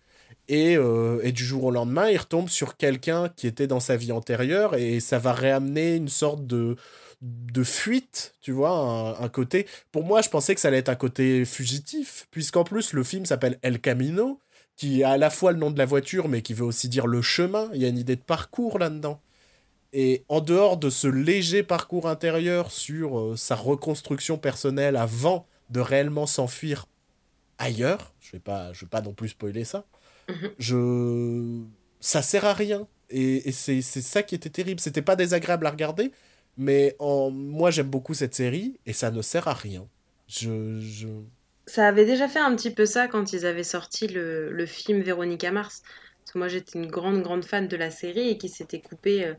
B: et, euh, et du jour au lendemain, il retombe sur quelqu'un qui était dans sa vie antérieure, et ça va réamener une sorte de, de fuite, tu vois, un, côté... Pour moi, je pensais que ça allait être un côté fugitif, puisqu'en plus, le film s'appelle El Camino, qui a à la fois le nom de la voiture, mais qui veut aussi dire le chemin. Il y a une idée de parcours là-dedans. Et en dehors de ce léger parcours intérieur sur euh, sa reconstruction personnelle avant de réellement s'enfuir ailleurs, je vais pas, je vais pas non plus spoiler ça,
A: Mhm.
B: je... ça sert à rien. Et, et c'est ça qui était terrible. C'était pas désagréable à regarder, mais en... moi j'aime beaucoup cette série et ça ne sert à rien. Je, je...
A: Ça avait déjà fait un petit peu ça quand ils avaient sorti le, le film Véronica Mars. Parce que moi j'étais une grande grande fan de la série et qui s'était coupé euh,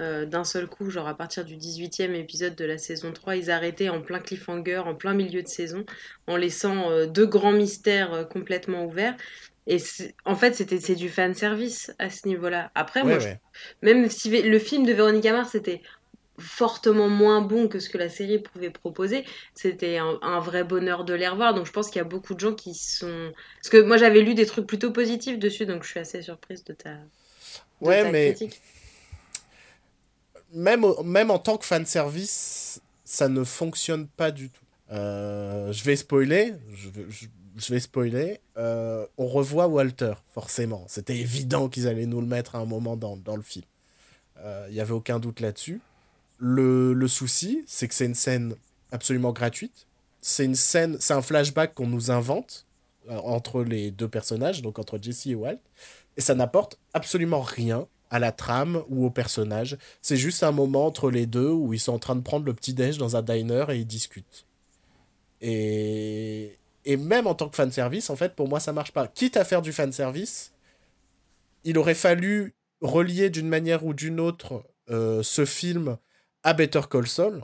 A: euh, d'un seul coup, genre à partir du 18e épisode de la saison 3, ils arrêtaient en plein cliffhanger, en plein milieu de saison, en laissant euh, deux grands mystères euh, complètement ouverts. Et en fait, c'était c'est du fan service à ce niveau-là. Après,
B: Ouais,
A: moi, je-
B: ouais.
A: même si le film de Véronica Mars était fortement moins bon que ce que la série pouvait proposer, c'était un, un vrai bonheur de les revoir. Donc je pense qu'il y a beaucoup de gens qui sont... Parce que moi j'avais lu des trucs plutôt positifs dessus, donc je suis assez surprise de ta, de
B: Ouais,
A: ta
B: mais
A: critique.
B: même, même en tant que fan service, ça ne fonctionne pas du tout. Euh, je vais spoiler, je, vais- je- je vais spoiler. Euh, on revoit Walter, forcément. C'était évident qu'ils allaient nous le mettre à un moment dans, dans le film. Euh, Il n'y avait aucun doute là-dessus. Le, le souci, c'est que c'est une scène absolument gratuite. C'est une scène, c'est un flashback qu'on nous invente euh, entre les deux personnages, donc entre Jesse et Walt. Et ça n'apporte absolument rien à la trame ou au personnage. C'est juste un moment entre les deux où ils sont en train de prendre le petit-déj dans un diner et ils discutent. Et... et même en tant que fanservice, en fait, pour moi, ça marche pas. Quitte à faire du fanservice, il aurait fallu relier d'une manière ou d'une autre euh, ce film à Better Call Saul.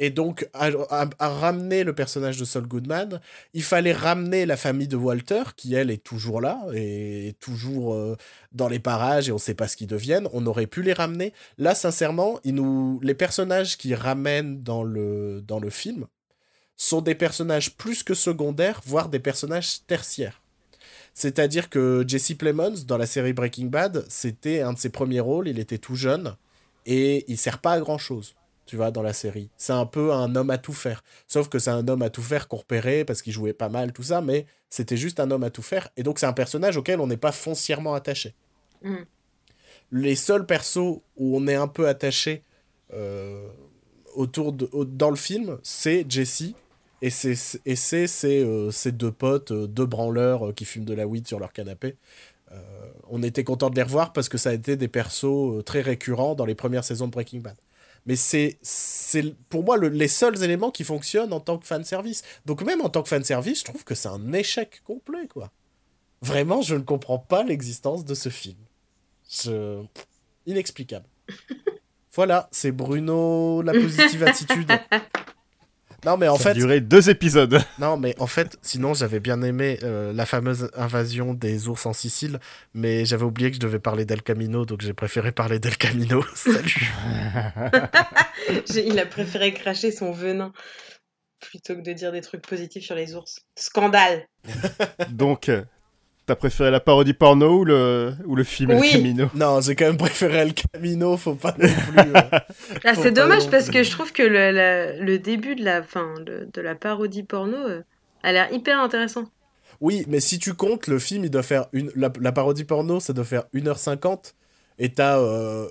B: Et donc, à, ramener le personnage de Saul Goodman, il fallait ramener la famille de Walter, qui elle est toujours là, et toujours euh, dans les parages, et on ne sait pas ce qu'ils deviennent. On aurait pu les ramener. Là, sincèrement, nous... les personnages qui ramènent dans le, dans le film sont des personnages plus que secondaires, voire des personnages tertiaires. C'est-à-dire que Jesse Plemons, dans la série Breaking Bad, c'était un de ses premiers rôles, il était tout jeune, et il sert pas à grand-chose, tu vois, dans la série. C'est un peu un homme à tout faire. Sauf que c'est un homme à tout faire qu'on repérait parce qu'il jouait pas mal, tout ça, mais c'était juste un homme à tout faire, et donc c'est un personnage auquel on n'est pas foncièrement attaché.
A: Mhm.
B: Les seuls persos où on est un peu attaché euh, autour de, au- dans le film, c'est Jesse et c'est et c'est ces, euh, ces deux potes, euh, deux branleurs euh, qui fument de la weed sur leur canapé. On était content de les revoir parce que ça a été des persos très récurrents dans les premières saisons de Breaking Bad. Mais c'est c'est pour moi le- les seuls éléments qui fonctionnent en tant que fan service. Donc même en tant que fan service, je trouve que c'est un échec complet quoi. Vraiment, je ne comprends pas l'existence de ce film. Je... Inexplicable. [laughs] voilà, c'est Bruno, la positive attitude. [laughs] Non, mais en
C: ça a
B: fait,
C: duré deux épisodes. [laughs]
B: non, mais en fait, sinon j'avais bien aimé euh, la fameuse invasion des ours en Sicile, mais j'avais oublié que je devais parler d'El Camino, donc j'ai préféré parler d'El Camino. [laughs] Salut. [laughs]
A: Il a préféré cracher son venin plutôt que de dire des trucs positifs sur les ours. Scandale
C: Donc, euh, t'as préféré la parodie porno ou le, ou le film
A: Oui.
C: El Camino?
B: Non, j'ai quand même préféré El Camino, faut pas non plus. euh, [laughs]
A: Ah, c'est dommage
B: non
A: parce que je trouve que le, la- le début de la, fin, de, de la parodie porno euh, a l'air hyper intéressant.
B: Oui, mais si tu comptes, le film, il doit faire une. La, la parodie porno, ça doit faire 1h50, et t'as euh,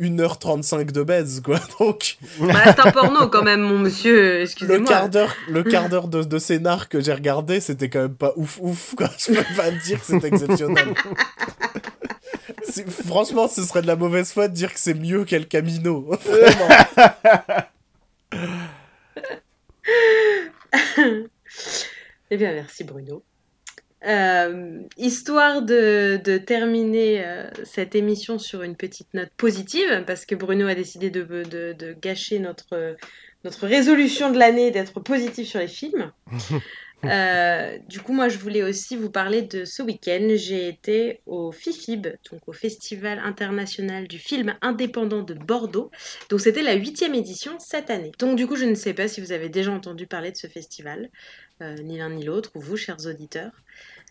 B: 1h35 de baise, quoi. [laughs] Donc,
A: Bah, c'est un porno quand même, mon monsieur,
B: le
A: excusez-moi.
B: quart d'heure le [laughs] quart d'heure de, de scénar que j'ai regardé, c'était quand même pas ouf ouf, quoi. [laughs] Je peux pas dire que c'est exceptionnel. franchement, ce serait de la mauvaise foi de dire que c'est mieux qu'El Camino.
A: eh bien, merci Bruno. Euh, histoire de, terminer euh, cette émission sur une petite note positive, parce que Bruno a décidé de, de gâcher notre, notre résolution de l'année d'être positif sur les films. [laughs] Euh, du coup, moi, je voulais aussi vous parler de ce week-end. J'ai été au FIFIB, donc au Festival international du film indépendant de Bordeaux. Donc, c'était la huitième édition cette année. Donc, du coup, je ne sais pas si vous avez déjà entendu parler de ce festival, ni l'un ni l'autre, ou vous, chers auditeurs.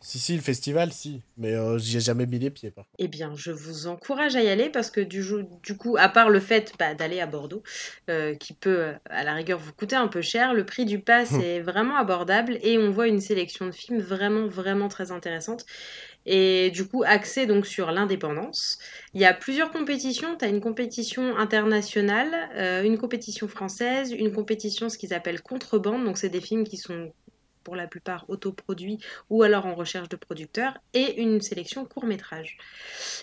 B: Si, si, le festival, si. Mais euh, j'y ai jamais mis les pieds, par
A: Eh bien, je vous encourage à y aller parce que du, du coup, à part le fait bah, d'aller à Bordeaux, euh, qui peut à la rigueur vous coûter un peu cher, le prix du pass hum. est vraiment abordable et on voit une sélection de films vraiment, vraiment très intéressante. Et du coup, axé donc sur l'indépendance. Il y a plusieurs compétitions. Tu as une compétition internationale, euh, une compétition française, une compétition ce qu'ils appellent contrebande. Donc, c'est des films qui sont pour la plupart autoproduits ou alors en recherche de producteurs, et une sélection court métrage.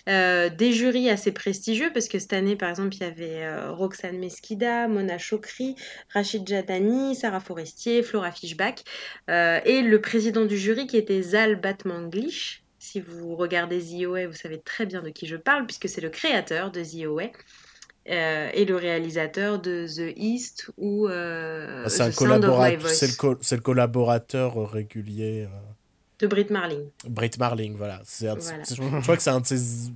A: Euh, des jurys assez prestigieux, parce que cette année, par exemple, il y avait euh, Roxane Mesquida, Mona Chokri, Rachid Jadani, Sarah Forestier, Flora Fishback, euh, et le président du jury qui était Zal Batmanglish. Si vous regardez The vous savez très bien de qui je parle, puisque c'est le créateur de The euh, et le réalisateur de The East ou euh,
B: ah, c'est un collaborateur c'est le, collaborateur régulier euh.
A: de Brit Marling
B: Brit Marling voilà, je crois que c'est un de ses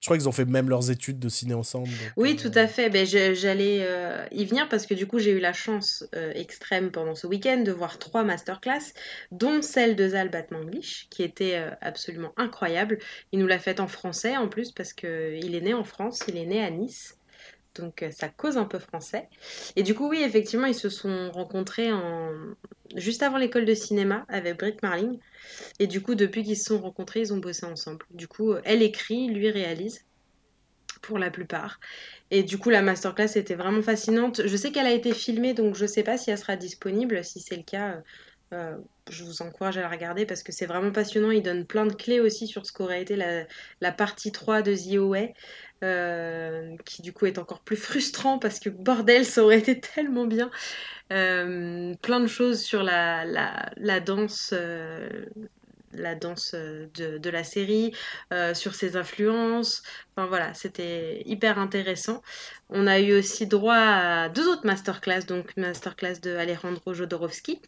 B: je crois qu'ils ont fait même leurs études de ciné ensemble.
A: oui, tout à fait. Ben, J'allais y venir parce que du coup, j'ai eu la chance extrême pendant ce week-end de voir trois masterclass, dont celle de Zal Batmanglish, qui était absolument incroyable. Il nous l'a faite en français en plus parce qu'il est né en France, il est né à Nice donc euh, ça cause un peu français. Et du coup, oui, effectivement, ils se sont rencontrés en... juste avant l'école de cinéma avec Britt Marling. Et du coup, depuis qu'ils se sont rencontrés, ils ont bossé ensemble. Du coup, elle écrit, lui réalise, pour la plupart. Et du coup, la masterclass était vraiment fascinante. Je sais qu'elle a été filmée, donc je ne sais pas si elle sera disponible. Si c'est le cas, euh, je vous encourage à la regarder parce que c'est vraiment passionnant. Il donne plein de clés aussi sur ce qu'aurait été la, la, partie 3 de The Away. Euh, qui du coup est encore plus frustrant parce que bordel, ça aurait été tellement bien. Euh, plein de choses sur la, la, la danse. Euh, la danse de, de la série, sur ses influences. Enfin voilà, c'était hyper intéressant. On a eu aussi droit à deux autres masterclass, donc masterclass de Alejandro Jodorowsky,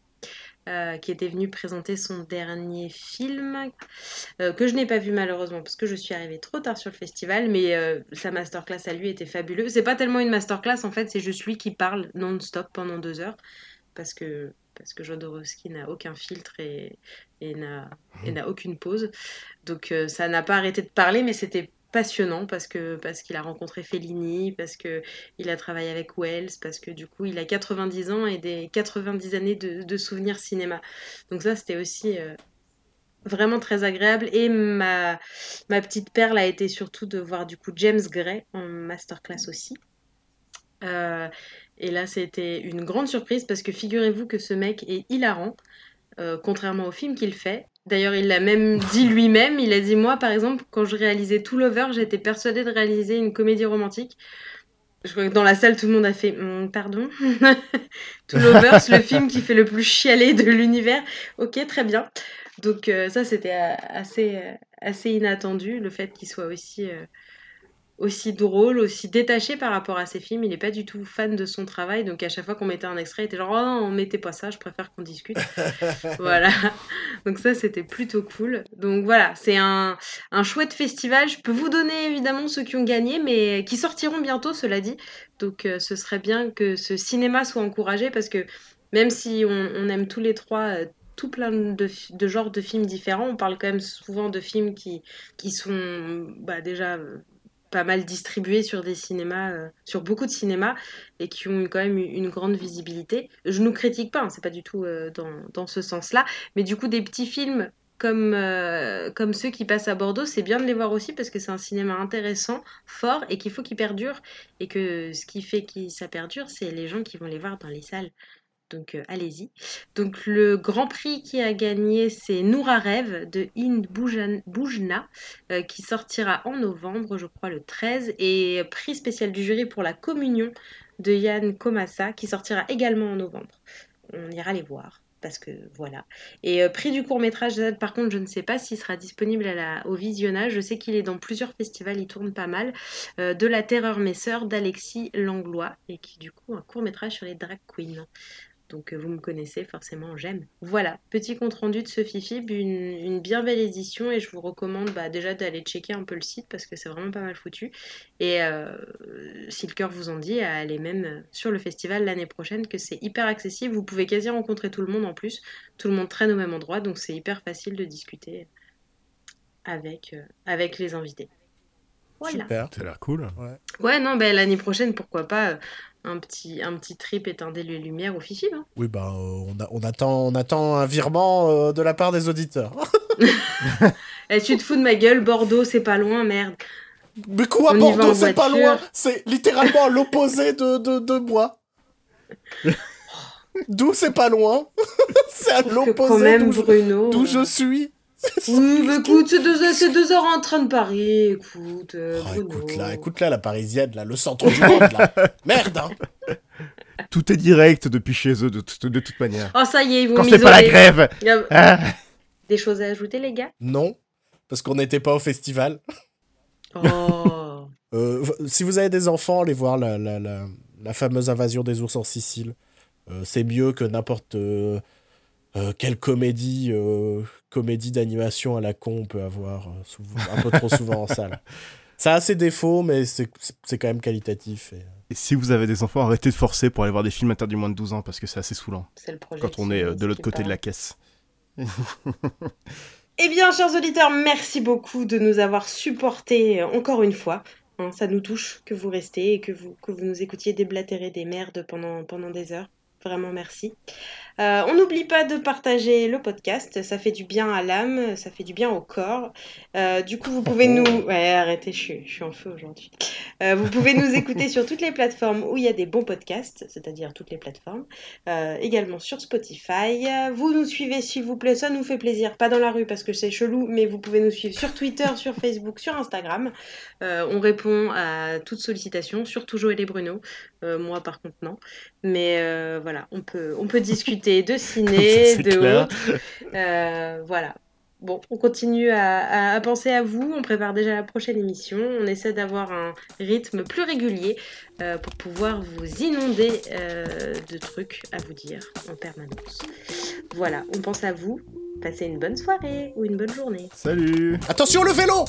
A: euh, qui était venu présenter son dernier film, euh, que je n'ai pas vu malheureusement parce que je suis arrivée trop tard sur le festival, mais euh, sa masterclass à lui était fabuleuse. C'est pas tellement une masterclass en fait, c'est juste lui qui parle non-stop pendant deux heures, parce que, parce que Jodorowsky n'a aucun filtre et, et n'a aucune pause. Donc ça n'a pas arrêté de parler, mais c'était passionnant parce que parce qu'il a rencontré Fellini, parce que il a travaillé avec Wells, parce que du coup il a 90 ans et des 90 années de, souvenirs cinéma. Donc ça c'était aussi euh, vraiment très agréable et ma ma petite perle a été surtout de voir du coup James Gray en masterclass aussi. Euh, et là c'était une grande surprise parce que figurez-vous que ce mec est hilarant. Euh, contrairement au film qu'il fait, D'ailleurs, il l'a même dit lui-même. Il a dit Moi, par exemple, quand je réalisais Tout Lover, j'étais persuadée de réaliser une comédie romantique. Je crois que dans la salle, tout le monde a fait hum, Pardon [laughs] Tout Lover, c'est le [laughs] film qui fait le plus chialer de l'univers. Ok, très bien. Donc, euh, ça, c'était euh, assez, euh, assez inattendu, le fait qu'il soit aussi aussi drôle, aussi détaché par rapport à ses films. Il n'est pas du tout fan de son travail, donc à chaque fois qu'on mettait un extrait, il était genre oh non, mettez pas ça, je préfère qu'on discute. [laughs] voilà. Donc ça, c'était plutôt cool. Donc voilà, c'est un, un chouette festival. Je peux vous donner évidemment ceux qui ont gagné, mais qui sortiront bientôt, cela dit. Donc euh, ce serait bien que ce cinéma soit encouragé parce que même si on, aime tous les trois euh, tout plein de, de, genres de films différents. On parle quand même souvent de films qui, qui sont bah, déjà pas mal distribués sur des cinémas, euh, sur beaucoup de cinémas, et qui ont quand même une grande visibilité. Je ne critique pas, hein, c'est pas du tout euh, dans, dans, ce sens-là, mais du coup des petits films comme, euh, comme ceux qui passent à Bordeaux, c'est bien de les voir aussi parce que c'est un cinéma intéressant, fort, et qu'il faut qu'il perdure, et que ce qui fait que ça perdure, c'est les gens qui vont les voir dans les salles. Donc euh, allez-y. Donc le grand prix qui a gagné, c'est Noura Rêve de Inde Boujna, euh, qui sortira en novembre, je crois le 13. Et prix spécial du jury pour la communion de Yann Komassa, qui sortira également en novembre. On ira les voir parce que voilà. Et euh, prix du court métrage, par contre, je ne sais pas s'il sera disponible au visionnage. Je sais qu'il est dans plusieurs festivals, il tourne pas mal. De La Terreur Mes Sœurs d'Alexis Langlois, et qui du coup un court métrage sur les drag queens. Donc euh, vous me connaissez, forcément j'aime. Voilà, petit compte rendu de ce Fifib, une, une bien belle édition et je vous recommande bah, déjà d'aller checker un peu le site parce que c'est vraiment pas mal foutu. Et euh, si le cœur vous en dit, à aller même sur le festival l'année prochaine que c'est hyper accessible. Vous pouvez quasi rencontrer tout le monde en plus. Tout le monde traîne au même endroit donc c'est hyper facile de discuter avec, euh, avec les invités.
B: Voilà. Super.
C: Ça a l'air cool.
A: Ouais, ouais non, bah, l'année prochaine, pourquoi pas un petit, un petit trip éteindre les lumières au fifi. Hein.
B: Oui, bah, on, on, attend, on attend un virement euh, de la part des auditeurs.
A: Et [laughs] eh, tu te fous de ma gueule, Bordeaux, c'est pas loin, merde.
B: Mais quoi, Bordeaux, c'est pas loin C'est littéralement l'opposé de, de, de moi. [laughs] D'où c'est pas loin [laughs] C'est à l'opposé d'où je suis.
A: Oui, mais écoute, c'est deux, deux, heures en train de Paris, écoute. Euh,
B: oh, écoute là, écoute là, la parisienne, là, le centre du monde, là. [laughs] Merde, hein.
C: Tout est direct depuis chez eux, de, de, toute manière.
A: Oh, ça y est, ils vont
C: Quand c'est pas la grève
A: ah. Des choses à ajouter, les gars?
B: Non, parce qu'on n'était pas au festival.
A: Oh [laughs]
B: euh, Si vous avez des enfants, allez voir la, la, la, la fameuse invasion des ours en Sicile. Euh, c'est mieux que n'importe euh, euh, quelle comédie, euh, comédie d'animation à la con on peut avoir euh, un peu trop souvent en [laughs] salle. Ça a ses défauts, mais c'est quand même qualitatif. Et...
C: et... si vous avez des enfants, arrêtez de forcer pour aller voir des films interdits moins de 12 ans, parce que c'est assez saoulant.
A: Le
C: quand on est de l'autre côté de la caisse. [laughs]
A: eh bien, chers auditeurs, merci beaucoup de nous avoir supportés encore une fois. Hein, ça nous touche que vous restez et que vous, que vous nous écoutiez déblatérer des merdes pendant, pendant des heures. Vraiment merci. Euh, on n'oublie pas de partager le podcast, ça fait du bien à l'âme, ça fait du bien au corps. Euh, du coup, vous pouvez nous... Ouais, arrêtez, je suis, je suis en feu aujourd'hui. Euh, vous pouvez nous écouter sur toutes les plateformes où il y a des bons podcasts, c'est-à-dire toutes les plateformes. également sur Spotify. Vous nous suivez, s'il vous plaît, ça nous fait plaisir. Pas dans la rue parce que c'est chelou, mais vous pouvez nous suivre sur Twitter, sur Facebook, sur Instagram. on répond à toutes sollicitations, surtout Joël et Bruno. moi, par contre, non. Mais voilà, on peut, on peut discuter de [laughs] ciné, de autres. Euh, voilà. Bon, on continue à, penser à vous, on prépare déjà la prochaine émission, on essaie d'avoir un rythme plus régulier euh, pour pouvoir vous inonder euh, de trucs à vous dire en permanence. Voilà, on pense à vous, passez une bonne soirée ou une bonne journée.
C: Salut
B: Attention le vélo